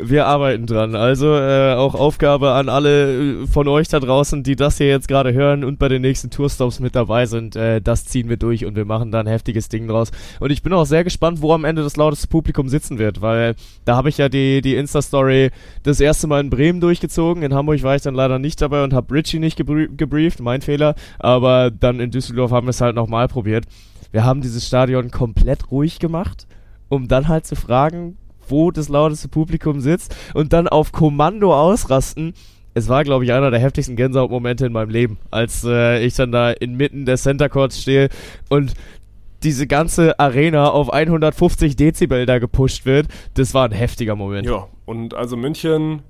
Wir arbeiten dran. Also äh, auch Aufgabe an alle äh, von euch da draußen, die das hier jetzt gerade hören und bei den nächsten Tourstops mit dabei sind. Äh, das ziehen wir durch und wir machen da ein heftiges Ding draus. Und ich bin auch sehr gespannt, wo am Ende das lauteste Publikum sitzen wird, weil da habe ich ja die, die Insta-Story das erste Mal in Bremen durchgezogen. In Hamburg war ich dann leider nicht dabei und habe Richie nicht gebrie gebrieft, mein Fehler. Aber dann in Düsseldorf haben wir es halt nochmal probiert. Wir haben dieses Stadion komplett ruhig gemacht, um dann halt zu fragen, wo das lauteste Publikum sitzt und dann auf Kommando ausrasten. Es war, glaube ich, einer der heftigsten Gänsehautmomente in meinem Leben, als äh, ich dann da inmitten der Center Courts stehe und diese ganze Arena auf 150 Dezibel da gepusht wird. Das war ein heftiger Moment. Ja, und also München,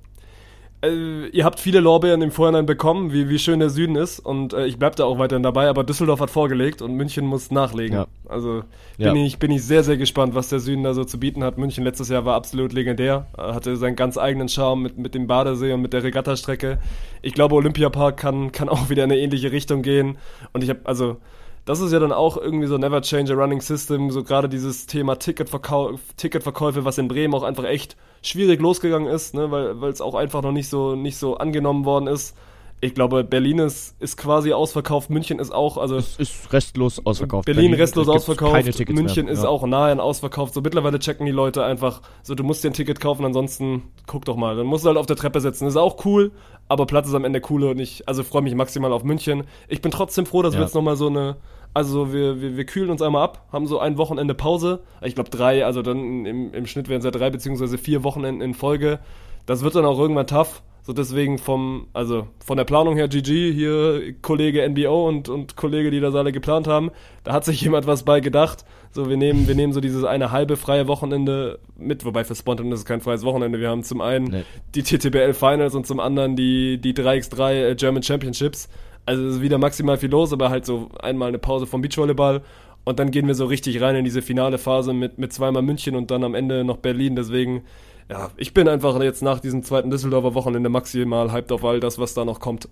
äh, ihr habt viele Lorbeeren im Vorhinein bekommen, wie, wie schön der Süden ist. Und äh, ich bleib da auch weiterhin dabei, aber Düsseldorf hat vorgelegt und München muss nachlegen. Ja. Also Ja. bin, ich, bin ich sehr, sehr gespannt, was der Süden da so zu bieten hat. München letztes Jahr war absolut legendär, äh, hatte seinen ganz eigenen Charme mit, mit dem Badesee und mit der Regattastrecke. Ich glaube, Olympiapark kann, kann auch wieder in eine ähnliche Richtung gehen. Und ich habe, also das ist ja dann auch irgendwie so Never Change a Running System, so gerade dieses Thema Ticketverkau Ticketverkäufe, was in Bremen auch einfach echt schwierig losgegangen ist, ne, weil weil es auch einfach noch nicht so nicht so angenommen worden ist. Ich glaube, Berlin ist, ist quasi ausverkauft, München ist auch, also Es ist restlos ausverkauft. Berlin restlos es gibt ausverkauft, keine Tickets München mehr. ist Ja. auch nahe an ausverkauft. So mittlerweile checken die Leute einfach, so du musst dir ein Ticket kaufen, ansonsten guck doch mal. Dann musst du halt auf der Treppe sitzen. Ist auch cool, aber Platz ist am Ende cooler und ich, also freue mich maximal auf München. Ich bin trotzdem froh, dass wir Ja. jetzt nochmal so eine, also wir, wir, wir kühlen uns einmal ab, haben so ein Wochenende Pause. Ich glaube drei, also dann im, im Schnitt wären es ja drei beziehungsweise vier Wochenenden in Folge. Das wird dann auch irgendwann tough. So deswegen vom, also von der Planung her GG, hier Kollege NBO und, und Kollege, die das alle geplant haben, da hat sich jemand was bei gedacht. So, wir nehmen, wir nehmen so dieses eine halbe freie Wochenende mit, wobei für Spontan ist es kein freies Wochenende. Wir haben zum einen Nee. die TTBL Finals und zum anderen die, die 3x3 äh, German Championships. Also es ist wieder maximal viel los, aber halt so einmal eine Pause vom Beachvolleyball und dann gehen wir so richtig rein in diese finale Phase mit, mit zweimal München und dann am Ende noch Berlin. Deswegen, ja, ich bin einfach jetzt nach diesem zweiten Düsseldorfer Wochenende maximal hyped auf all das, was da noch kommt.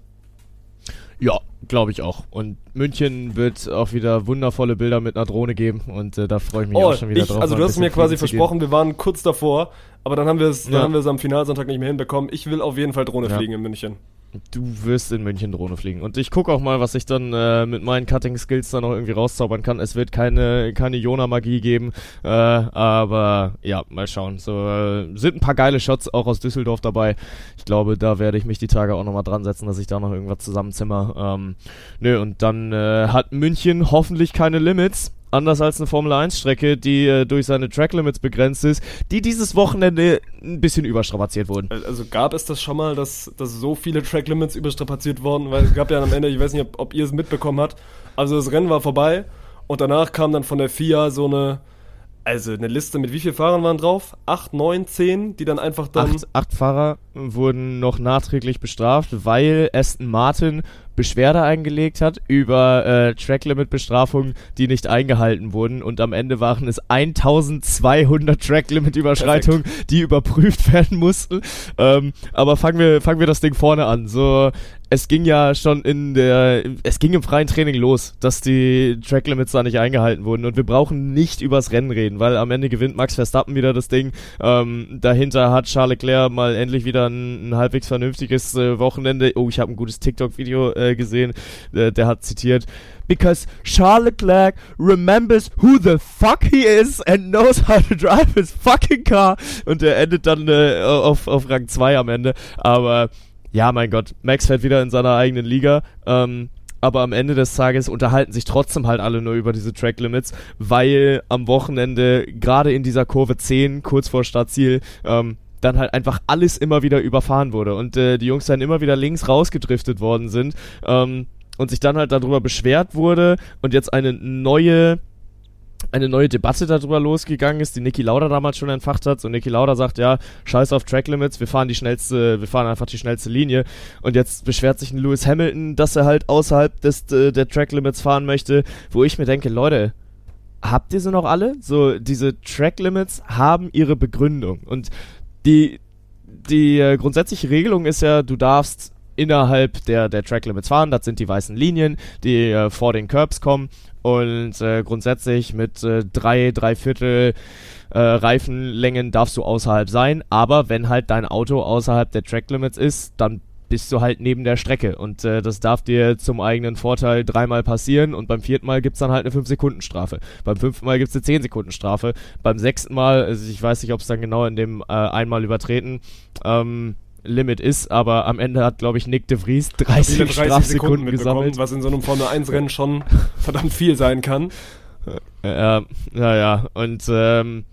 Ja, glaube ich auch. Und München wird auch wieder wundervolle Bilder mit einer Drohne geben und äh, da freue ich mich Oh, auch schon wieder ich, drauf. also du hast mir quasi versprochen, wir waren kurz davor, aber dann haben wir es, dann Ja. haben wir es am Finalsonntag nicht mehr hinbekommen. Ich will auf jeden Fall Drohne Ja. fliegen in München. Du wirst in München Drohne fliegen. Und ich gucke auch mal, was ich dann äh, mit meinen Cutting-Skills dann noch irgendwie rauszaubern kann. Es wird keine, keine Jona-Magie geben, äh, aber ja, mal schauen. So äh, sind ein paar geile Shots auch aus Düsseldorf dabei. Ich glaube, da werde ich mich die Tage auch nochmal dran setzen, dass ich da noch irgendwas zusammenzimmer. Ähm, nö, und dann äh, hat München hoffentlich keine Limits. Anders als eine Formel-1-Strecke, die äh, durch seine Track-Limits begrenzt ist, die dieses Wochenende ein bisschen überstrapaziert wurden. Also gab es das schon mal, dass, dass so viele Track Limits überstrapaziert wurden? Weil es gab ja am Ende, ich weiß nicht, ob, ob ihr es mitbekommen habt, also das Rennen war vorbei und danach kam dann von der FIA so eine, also eine Liste mit wie vielen Fahrern waren drauf? Acht, neun, zehn, die dann einfach dann... Acht, acht Fahrer wurden noch nachträglich bestraft, weil Aston Martin Beschwerde eingelegt hat über äh, Tracklimit-Bestrafungen, die nicht eingehalten wurden. Und am Ende waren es 1200 Tracklimit-Überschreitungen, die überprüft werden mussten. Ähm, aber fangen wir, fangen wir das Ding vorne an. So, es ging ja schon in der, es ging im freien Training los, dass die Tracklimits da nicht eingehalten wurden. Und wir brauchen nicht übers Rennen reden, weil am Ende gewinnt Max Verstappen wieder das Ding. Ähm, dahinter hat Charles Leclerc mal endlich wieder ein, ein halbwegs vernünftiges äh, Wochenende. Oh, ich habe ein gutes TikTok-Video äh, gesehen. Äh, der hat zitiert. Because Charles Leclerc remembers who the fuck he is and knows how to drive his fucking car. Und er endet dann äh, auf, auf Rang 2 am Ende. Aber ja, mein Gott, Max fährt wieder in seiner eigenen Liga. Ähm, aber am Ende des Tages unterhalten sich trotzdem halt alle nur über diese Track Limits, weil am Wochenende, gerade in dieser Kurve 10, kurz vor Startziel, ähm, dann halt einfach alles immer wieder überfahren wurde und äh, die Jungs dann immer wieder links rausgedriftet worden sind ähm, und sich dann halt darüber beschwert wurde und jetzt eine neue eine neue Debatte darüber losgegangen ist, die Niki Lauda damals schon entfacht hat. So Niki Lauda sagt, ja, scheiß auf Track Limits, wir fahren die schnellste, wir fahren einfach die schnellste Linie. Und jetzt beschwert sich ein Lewis Hamilton, dass er halt außerhalb des, äh, der Track Limits fahren möchte, wo ich mir denke, Leute, habt ihr sie noch alle? So, diese Track Limits haben ihre Begründung. Und die, die äh, grundsätzliche Regelung ist ja, du darfst innerhalb der, der Track Limits fahren. Das sind die weißen Linien, die äh, vor den Curbs kommen. Und äh, grundsätzlich mit äh, drei, drei Viertel äh, Reifenlängen darfst du außerhalb sein. Aber wenn halt dein Auto außerhalb der Track Limits ist, dann bist du halt neben der Strecke. Und äh, das darf dir zum eigenen Vorteil dreimal passieren. Und beim vierten Mal gibt's dann halt eine 5-Sekunden-Strafe. Beim fünften Mal gibt's eine 10-Sekunden-Strafe. Beim sechsten Mal, also ich weiß nicht, ob es dann genau in dem äh, einmal übertreten, ähm, Limit ist, aber am Ende hat, glaube ich, Nick de Vries 30, Viele 30 Sekunden Strafsekunden gesammelt. was in so einem Formel-1-Rennen schon verdammt viel sein kann. Ja, naja, und ähm,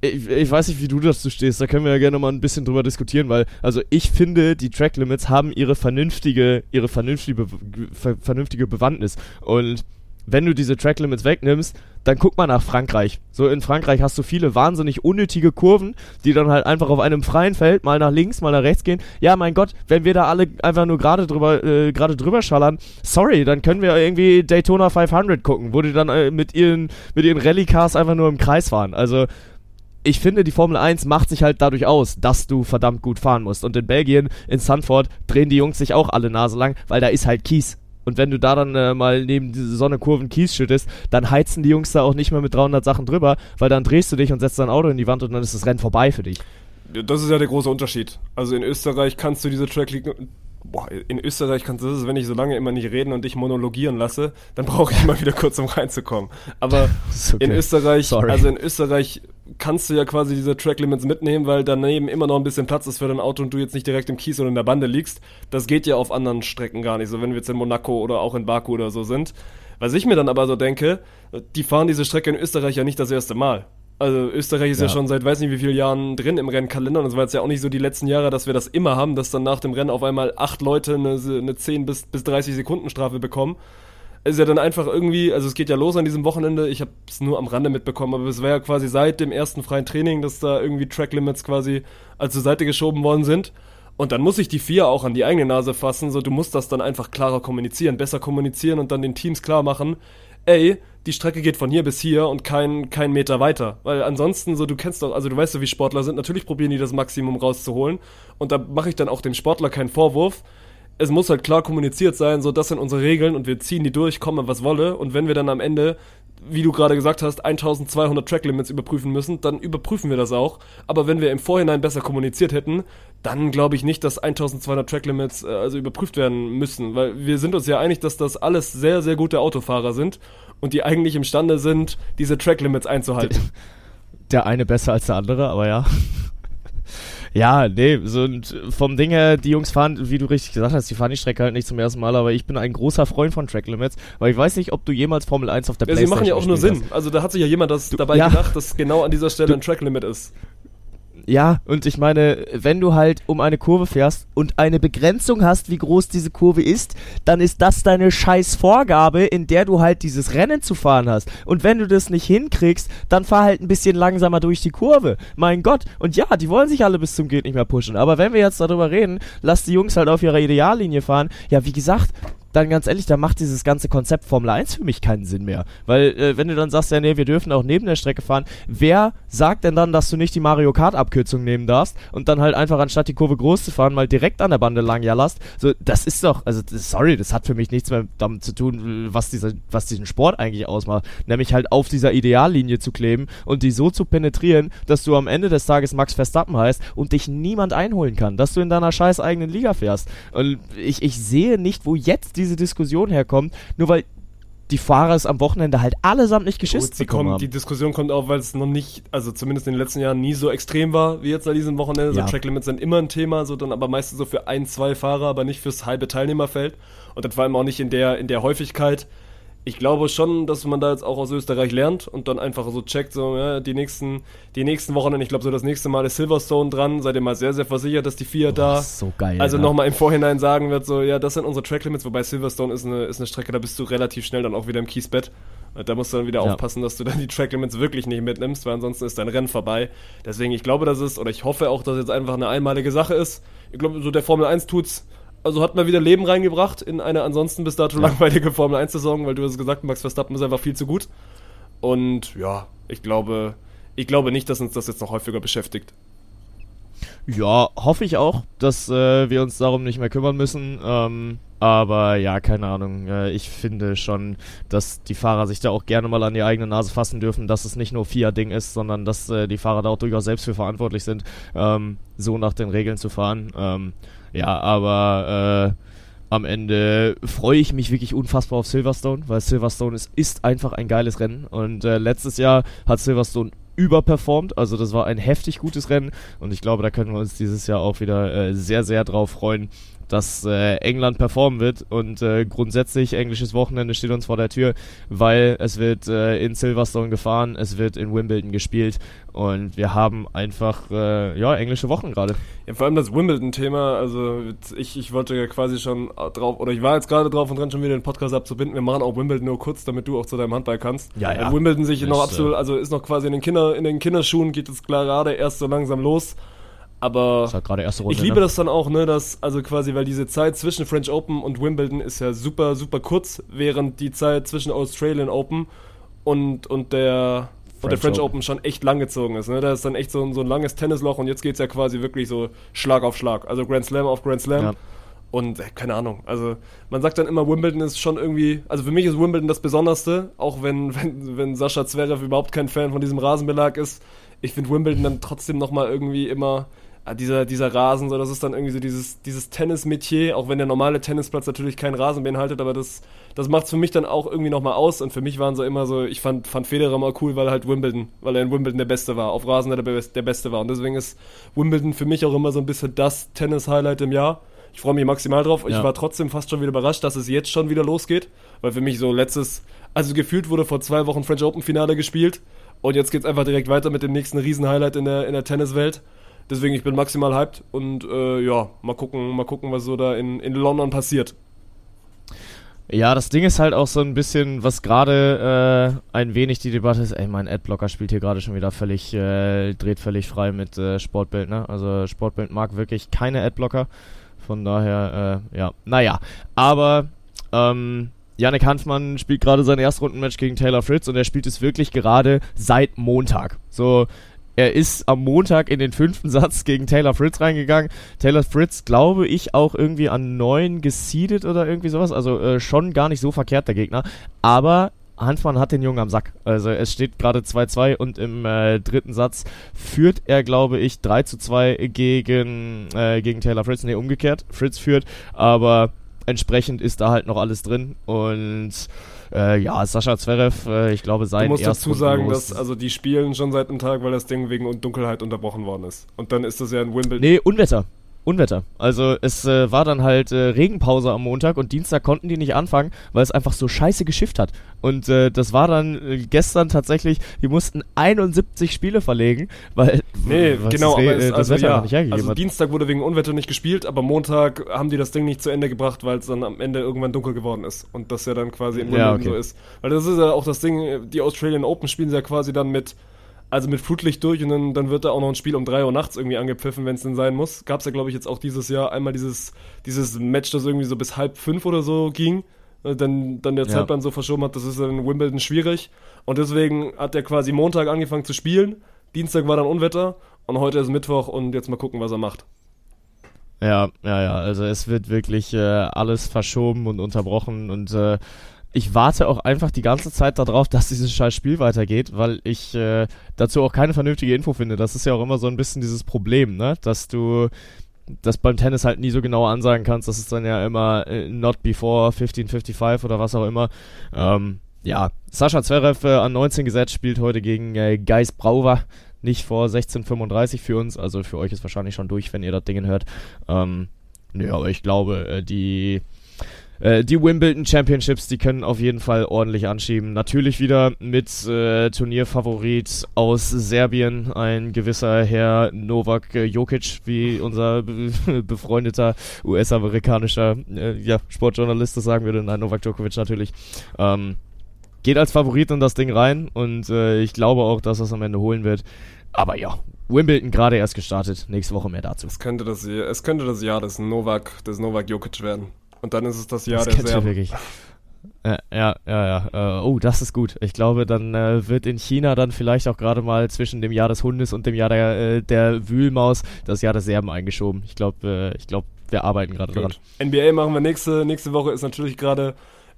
ich, ich weiß nicht, wie du dazu stehst, da können wir ja gerne mal ein bisschen drüber diskutieren, weil, also ich finde, die Track Limits haben ihre vernünftige, ihre vernünftige, ver vernünftige Bewandtnis. Und wenn du diese Track Limits wegnimmst, dann guck mal nach Frankreich. So in Frankreich hast du viele wahnsinnig unnötige Kurven, die dann halt einfach auf einem freien Feld mal nach links, mal nach rechts gehen. Ja, mein Gott, wenn wir da alle einfach nur gerade drüber, äh, gerade drüber schallern, sorry, dann können wir irgendwie Daytona 500 gucken, wo die dann äh, mit ihren, mit ihren Rallye-Cars einfach nur im Kreis fahren. Also, ich finde, die Formel 1 macht sich halt dadurch aus, dass du verdammt gut fahren musst. Und in Belgien, in Sanford, drehen die Jungs sich auch alle Nase lang, weil da ist halt Kies. Und wenn du da dann äh, mal neben diese Sonnekurven Kies schüttest, dann heizen die Jungs da auch nicht mehr mit 300 Sachen drüber, weil dann drehst du dich und setzt dein Auto in die Wand und dann ist das Rennen vorbei für dich. Das ist ja der große Unterschied. Also in Österreich kannst du diese Track Boah, in Österreich kannst du das, ist, wenn ich so lange immer nicht reden und dich monologieren lasse, dann brauche ich mal wieder kurz, um reinzukommen. Aber okay. in Österreich, Sorry. also in Österreich kannst du ja quasi diese Track Limits mitnehmen, weil daneben immer noch ein bisschen Platz ist für dein Auto und du jetzt nicht direkt im Kies oder in der Bande liegst. Das geht ja auf anderen Strecken gar nicht, so wenn wir jetzt in Monaco oder auch in Baku oder so sind. Was ich mir dann aber so denke, die fahren diese Strecke in Österreich ja nicht das erste Mal. Also Österreich ist ja. Ja. schon seit weiß nicht wie vielen Jahren drin im Rennkalender und es war jetzt ja auch nicht so die letzten Jahre, dass wir das immer haben, dass dann nach dem Rennen auf einmal acht Leute eine, eine 10 bis, bis 30 Sekunden Strafe bekommen. Ist ja dann einfach irgendwie, also es geht ja los an diesem Wochenende, ich habe es nur am Rande mitbekommen, aber es war ja quasi seit dem ersten freien Training, dass da irgendwie Track Limits quasi als zur Seite geschoben worden sind. Und dann muss sich die vier auch an die eigene Nase fassen, so du musst das dann einfach klarer kommunizieren, besser kommunizieren und dann den Teams klar machen, ey, die Strecke geht von hier bis hier und kein, kein Meter weiter. Weil ansonsten, so, du kennst doch, also du weißt doch, wie Sportler sind, natürlich probieren die das Maximum rauszuholen. Und da mache ich dann auch dem Sportler keinen Vorwurf. Es muss halt klar kommuniziert sein, so, das sind unsere Regeln und wir ziehen die durch, komme was wolle. Und wenn wir dann am Ende, wie du gerade gesagt hast, 1200 Track Limits überprüfen müssen, dann überprüfen wir das auch. Aber wenn wir im Vorhinein besser kommuniziert hätten, dann glaube ich nicht, dass 1200 Track Limits äh, also überprüft werden müssen, weil wir sind uns ja einig, dass das alles sehr, sehr gute Autofahrer sind und die eigentlich imstande sind, diese Track Limits einzuhalten. Der eine besser als der andere, aber ja. Ja, nee, so und vom Ding her, die Jungs fahren, wie du richtig gesagt hast, die fahren die Strecke halt nicht zum ersten Mal, aber ich bin ein großer Freund von Track Limits, weil ich weiß nicht, ob du jemals Formel 1 auf der Ja, sie Playstation machen ja auch nur Sinn. Also da hat sich ja jemand das dabei ja. gedacht, dass genau an dieser Stelle ein Track Limit ist. Ja, und ich meine, wenn du halt um eine Kurve fährst und eine Begrenzung hast, wie groß diese Kurve ist, dann ist das deine scheiß Vorgabe, in der du halt dieses Rennen zu fahren hast. Und wenn du das nicht hinkriegst, dann fahr halt ein bisschen langsamer durch die Kurve. Mein Gott. Und ja, die wollen sich alle bis zum Geht nicht mehr pushen. Aber wenn wir jetzt darüber reden, lass die Jungs halt auf ihrer Ideallinie fahren. Ja, wie gesagt, dann ganz ehrlich, da macht dieses ganze Konzept Formel 1 für mich keinen Sinn mehr. Weil, äh, wenn du dann sagst, ja, nee, wir dürfen auch neben der Strecke fahren, wer sagt denn dann, dass du nicht die Mario Kart-Abkürzung nehmen darfst und dann halt einfach anstatt die Kurve groß zu fahren, mal direkt an der Bande lang jallerst? So, das ist doch, also, sorry, das hat für mich nichts mehr damit zu tun, was, dieser, was diesen Sport eigentlich ausmacht. Nämlich halt auf dieser Ideallinie zu kleben und die so zu penetrieren, dass du am Ende des Tages Max Verstappen heißt und dich niemand einholen kann. Dass du in deiner scheiß eigenen Liga fährst. Und ich, ich sehe nicht, wo jetzt diese Diskussion herkommt, nur weil die Fahrer es am Wochenende halt allesamt nicht geschissen Gut, bekommen kommt, haben. die Diskussion kommt auf, weil es noch nicht, also zumindest in den letzten Jahren nie so extrem war wie jetzt an diesem Wochenende. Ja. So Tracklimits sind immer ein Thema, so dann aber meistens so für ein, zwei Fahrer, aber nicht fürs halbe Teilnehmerfeld. Und dann vor allem auch nicht in der, in der Häufigkeit. Ich glaube schon, dass man da jetzt auch aus Österreich lernt und dann einfach so checkt, so, ja, die nächsten, die nächsten Wochen, ich glaube so das nächste Mal ist Silverstone dran, seid ihr mal sehr, sehr versichert, dass die vier da so geil. also ja. nochmal im Vorhinein sagen wird, so, ja, das sind unsere Tracklimits, wobei Silverstone ist eine, ist eine Strecke, da bist du relativ schnell dann auch wieder im Kiesbett. Und Da musst du dann wieder Ja. aufpassen, dass du dann die Tracklimits wirklich nicht mitnimmst, weil ansonsten ist dein Rennen vorbei. Deswegen, ich glaube, das ist, oder ich hoffe auch, dass es jetzt einfach eine einmalige Sache ist. Ich glaube, so der Formel 1 tut's, also hat mal wieder Leben reingebracht in eine ansonsten bis dato langweilige Formel 1-Saison, weil du hast gesagt, Max Verstappen ist einfach viel zu gut. Und ja, ich glaube, ich glaube nicht, dass uns das jetzt noch häufiger beschäftigt. Ja, hoffe ich auch, dass äh, wir uns darum nicht mehr kümmern müssen. Ähm, aber ja, keine Ahnung. Äh, ich finde schon, dass die Fahrer sich da auch gerne mal an die eigene Nase fassen dürfen, dass es nicht nur FIA-Ding ist, sondern dass äh, die Fahrer da auch durchaus selbst für verantwortlich sind, ähm, so nach den Regeln zu fahren. Ähm, ja, aber äh, am Ende freue ich mich wirklich unfassbar auf Silverstone, weil Silverstone ist, ist einfach ein geiles Rennen. Und äh, letztes Jahr hat Silverstone überperformt, also das war ein heftig gutes Rennen und ich glaube, da können wir uns dieses Jahr auch wieder äh, sehr, sehr drauf freuen, dass äh, England performen wird und äh, grundsätzlich englisches Wochenende steht uns vor der Tür, weil es wird äh, in Silverstone gefahren, es wird in Wimbledon gespielt und wir haben einfach äh, ja englische Wochen gerade. Ja, vor allem das Wimbledon-Thema, also ich, ich wollte ja quasi schon drauf, oder ich war jetzt gerade drauf und dran, schon wieder den Podcast abzubinden. Wir machen auch Wimbledon nur kurz, damit du auch zu deinem Handball kannst. Ja, ja. Wimbledon sich Ist, noch äh, absolut, also ist noch quasi in den, Kinder, in den Kinderschuhen, geht es gerade erst so langsam los. Aber war gerade erste Runde. ich liebe ne? das dann auch, ne, dass, also quasi, weil diese Zeit zwischen French Open und Wimbledon ist ja super, super kurz, während die Zeit zwischen Australian Open und, und der, und der French French Open. Open schon echt lang gezogen ist, ne. Da ist dann echt so, ein- so ein langes Tennisloch und jetzt geht's ja quasi wirklich so Schlag auf Schlag. Also Grand Slam auf Grand Slam. Ja. Und äh, keine Ahnung, also man sagt dann immer, Wimbledon ist schon irgendwie, also für mich ist Wimbledon das Besonderste, auch wenn, wenn, wenn Sascha Zverev überhaupt kein Fan von diesem Rasenbelag ist. Ich finde Wimbledon dann trotzdem nochmal irgendwie immer, dieser, dieser Rasen, so, das ist dann irgendwie so dieses, dieses Tennis-Metier, auch wenn der normale Tennisplatz natürlich keinen Rasen beinhaltet, aber das, das macht es für mich dann auch irgendwie nochmal aus und für mich waren so immer so, ich fand, fand Federer mal cool, weil er halt Wimbledon, weil er in Wimbledon der Beste war, auf Rasen der, der Beste war und deswegen ist Wimbledon für mich auch immer so ein bisschen das Tennis-Highlight im Jahr. Ich freue mich maximal drauf. Ich Ja. war trotzdem fast schon wieder überrascht, dass es jetzt schon wieder losgeht. Weil für mich so letztes, also gefühlt wurde vor zwei Wochen French Open Finale gespielt. Und jetzt geht's einfach direkt weiter mit dem nächsten Riesen-Highlight in der, in der Tenniswelt. Deswegen, ich bin maximal hyped. Und äh, ja, mal gucken, mal gucken, was so da in, in London passiert. Ja, das Ding ist halt auch so ein bisschen, was gerade äh, ein wenig die Debatte ist. Ey, mein Adblocker spielt hier gerade schon wieder völlig, äh, dreht völlig frei mit äh, Sportbild, ne? Also Sportbild mag wirklich keine Adblocker. Von daher, äh, ja, naja. Aber, ähm, Yannick Hanfmann spielt gerade sein Erstrundenmatch gegen Taylor Fritz und er spielt es wirklich gerade seit Montag. So, er ist am Montag in den fünften Satz gegen Taylor Fritz reingegangen. Taylor Fritz, glaube ich, auch irgendwie an neun geseedet oder irgendwie sowas. Also äh, schon gar nicht so verkehrt der Gegner. Aber Hanfmann hat den Jungen am Sack. Also es steht gerade 2-2 und im äh, dritten Satz führt er, glaube ich, 3 zu 2 gegen, äh, gegen Taylor Fritz. Ne, umgekehrt. Fritz führt, aber entsprechend ist da halt noch alles drin. Und äh, ja, Sascha Zverev, äh, ich glaube, sein Du musst dazu sagen, dass also die spielen schon seit einem Tag, weil das Ding wegen Dunkelheit unterbrochen worden ist. Und dann ist das ja in Wimbledon. Nee, Unwetter. Unwetter. Also es äh, war dann halt äh, Regenpause am Montag und Dienstag konnten die nicht anfangen, weil es einfach so scheiße geschifft hat. Und äh, das war dann äh, gestern tatsächlich, die mussten 71 Spiele verlegen, weil Nee, genau, das, aber Re- es, äh, das also, Wetter ja, nicht hergegeben also. Dienstag wurde wegen Unwetter nicht gespielt, aber Montag haben die das Ding nicht zu Ende gebracht, weil es dann am Ende irgendwann dunkel geworden ist und das ja dann quasi in Ja, Wimbledon okay. so ist. Weil das ist ja auch das Ding, die Australian Open spielen sie ja quasi dann mit also mit Flutlicht durch und dann, dann wird da auch noch ein Spiel um 3 Uhr nachts irgendwie angepfiffen, wenn es denn sein muss. Gab es ja, glaube ich, jetzt auch dieses Jahr einmal dieses, dieses Match, das irgendwie so bis halb fünf oder so ging, äh, dann, dann der Ja. Zeitplan so verschoben hat, das ist in Wimbledon schwierig. Und deswegen hat er quasi Montag angefangen zu spielen, Dienstag war dann Unwetter und heute ist Mittwoch und jetzt mal gucken, was er macht. Ja, ja, ja. Also es wird wirklich äh, alles verschoben und unterbrochen und äh, ich warte auch einfach die ganze Zeit darauf, dass dieses scheiß Spiel weitergeht, weil ich äh, dazu auch keine vernünftige Info finde. Das ist ja auch immer so ein bisschen dieses Problem, ne? Dass du das beim Tennis halt nie so genau ansagen kannst. Das ist dann ja immer äh, not before 1555 oder was auch immer. Ähm, ja, Sascha Zverev äh, an 19 gesetzt, spielt heute gegen äh, Geis Brauer. Nicht vor 1635 für uns, also für euch ist wahrscheinlich schon durch, wenn ihr das Ding hört. Ähm, nö, aber ich glaube, äh, die äh, die Wimbledon Championships, die können auf jeden Fall ordentlich anschieben. Natürlich wieder mit äh, Turnierfavorit aus Serbien, ein gewisser Herr Novak äh, Jokic, wie unser be befreundeter US-amerikanischer äh, ja, Sportjournalist das sagen würde. Nein, Novak Djokovic natürlich. Ähm, geht als Favorit in das Ding rein und äh, ich glaube auch, dass er es am Ende holen wird. Aber ja, Wimbledon gerade erst gestartet. Nächste Woche mehr dazu. Es könnte das, es könnte das Jahr des Novak, des Novak Jokic werden. Und dann ist es das Jahr das der Serben. wirklich. Ja, ja, ja. ja. Äh, oh, das ist gut. Ich glaube, dann äh, wird in China dann vielleicht auch gerade mal zwischen dem Jahr des Hundes und dem Jahr der, äh, der Wühlmaus das Jahr der Serben eingeschoben. Ich glaube, äh, ich glaube, wir arbeiten gerade dran. NBA machen wir nächste, nächste Woche, ist natürlich gerade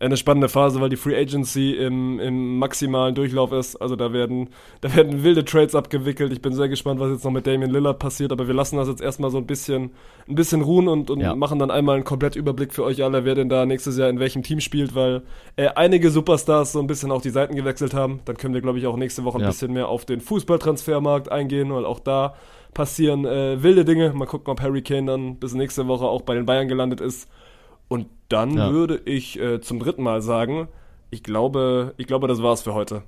eine spannende Phase, weil die Free Agency im, im maximalen Durchlauf ist. Also da werden, da werden wilde Trades abgewickelt. Ich bin sehr gespannt, was jetzt noch mit Damian Lillard passiert, aber wir lassen das jetzt erstmal so ein bisschen, ein bisschen ruhen und, und Ja. machen dann einmal einen Komplettüberblick für euch alle, wer denn da nächstes Jahr in welchem Team spielt, weil äh, einige Superstars so ein bisschen auch die Seiten gewechselt haben. Dann können wir, glaube ich, auch nächste Woche ein Ja. bisschen mehr auf den Fußballtransfermarkt eingehen, weil auch da passieren äh, wilde Dinge. Mal gucken, ob Harry Kane dann bis nächste Woche auch bei den Bayern gelandet ist. Und dann Ja. würde ich äh, zum dritten Mal sagen, ich glaube, ich glaube, das war's für heute.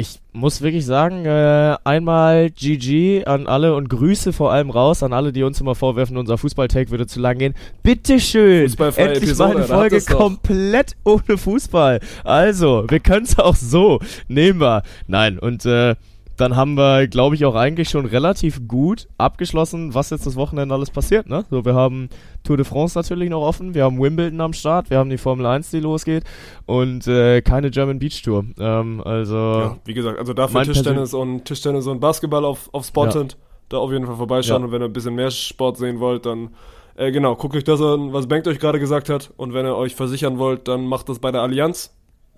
Ich muss wirklich sagen, äh, einmal GG an alle und Grüße vor allem raus an alle, die uns immer vorwerfen, unser Fußball-Take würde zu lang gehen. Bitteschön! Endlich Episode, mal eine Folge komplett ohne Fußball. Also, wir können es auch so. Nehmen wir. Nein, und äh, dann haben wir, glaube ich, auch eigentlich schon relativ gut abgeschlossen, was jetzt das Wochenende alles passiert. Ne? So, wir haben Tour de France natürlich noch offen, wir haben Wimbledon am Start, wir haben die Formel 1, die losgeht und äh, keine German Beach Tour. Ähm, also Ja, wie gesagt, also dafür Tischtennis und Tischtennis und Basketball auf, auf Spontent. Da auf jeden Fall vorbeischauen Ja. und wenn ihr ein bisschen mehr Sport sehen wollt, dann äh, genau, guckt euch das an, was Bengt euch gerade gesagt hat. Und wenn ihr euch versichern wollt, dann macht das bei der Allianz.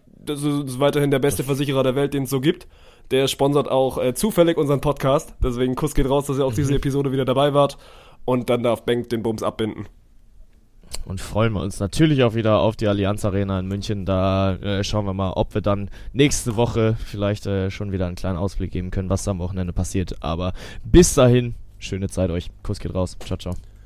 Das ist weiterhin der beste Versicherer der Welt, den es so gibt. Der sponsert auch äh, zufällig unseren Podcast. Deswegen Kuss geht raus, dass ihr auch diese Episode wieder dabei wart. Und dann darf Bengt den Bums abbinden. Und freuen wir uns natürlich auch wieder auf die Allianz Arena in München. Da äh, schauen wir mal, ob wir dann nächste Woche vielleicht äh, schon wieder einen kleinen Ausblick geben können, was da am Wochenende passiert. Aber bis dahin, schöne Zeit euch. Kuss geht raus. Ciao, ciao.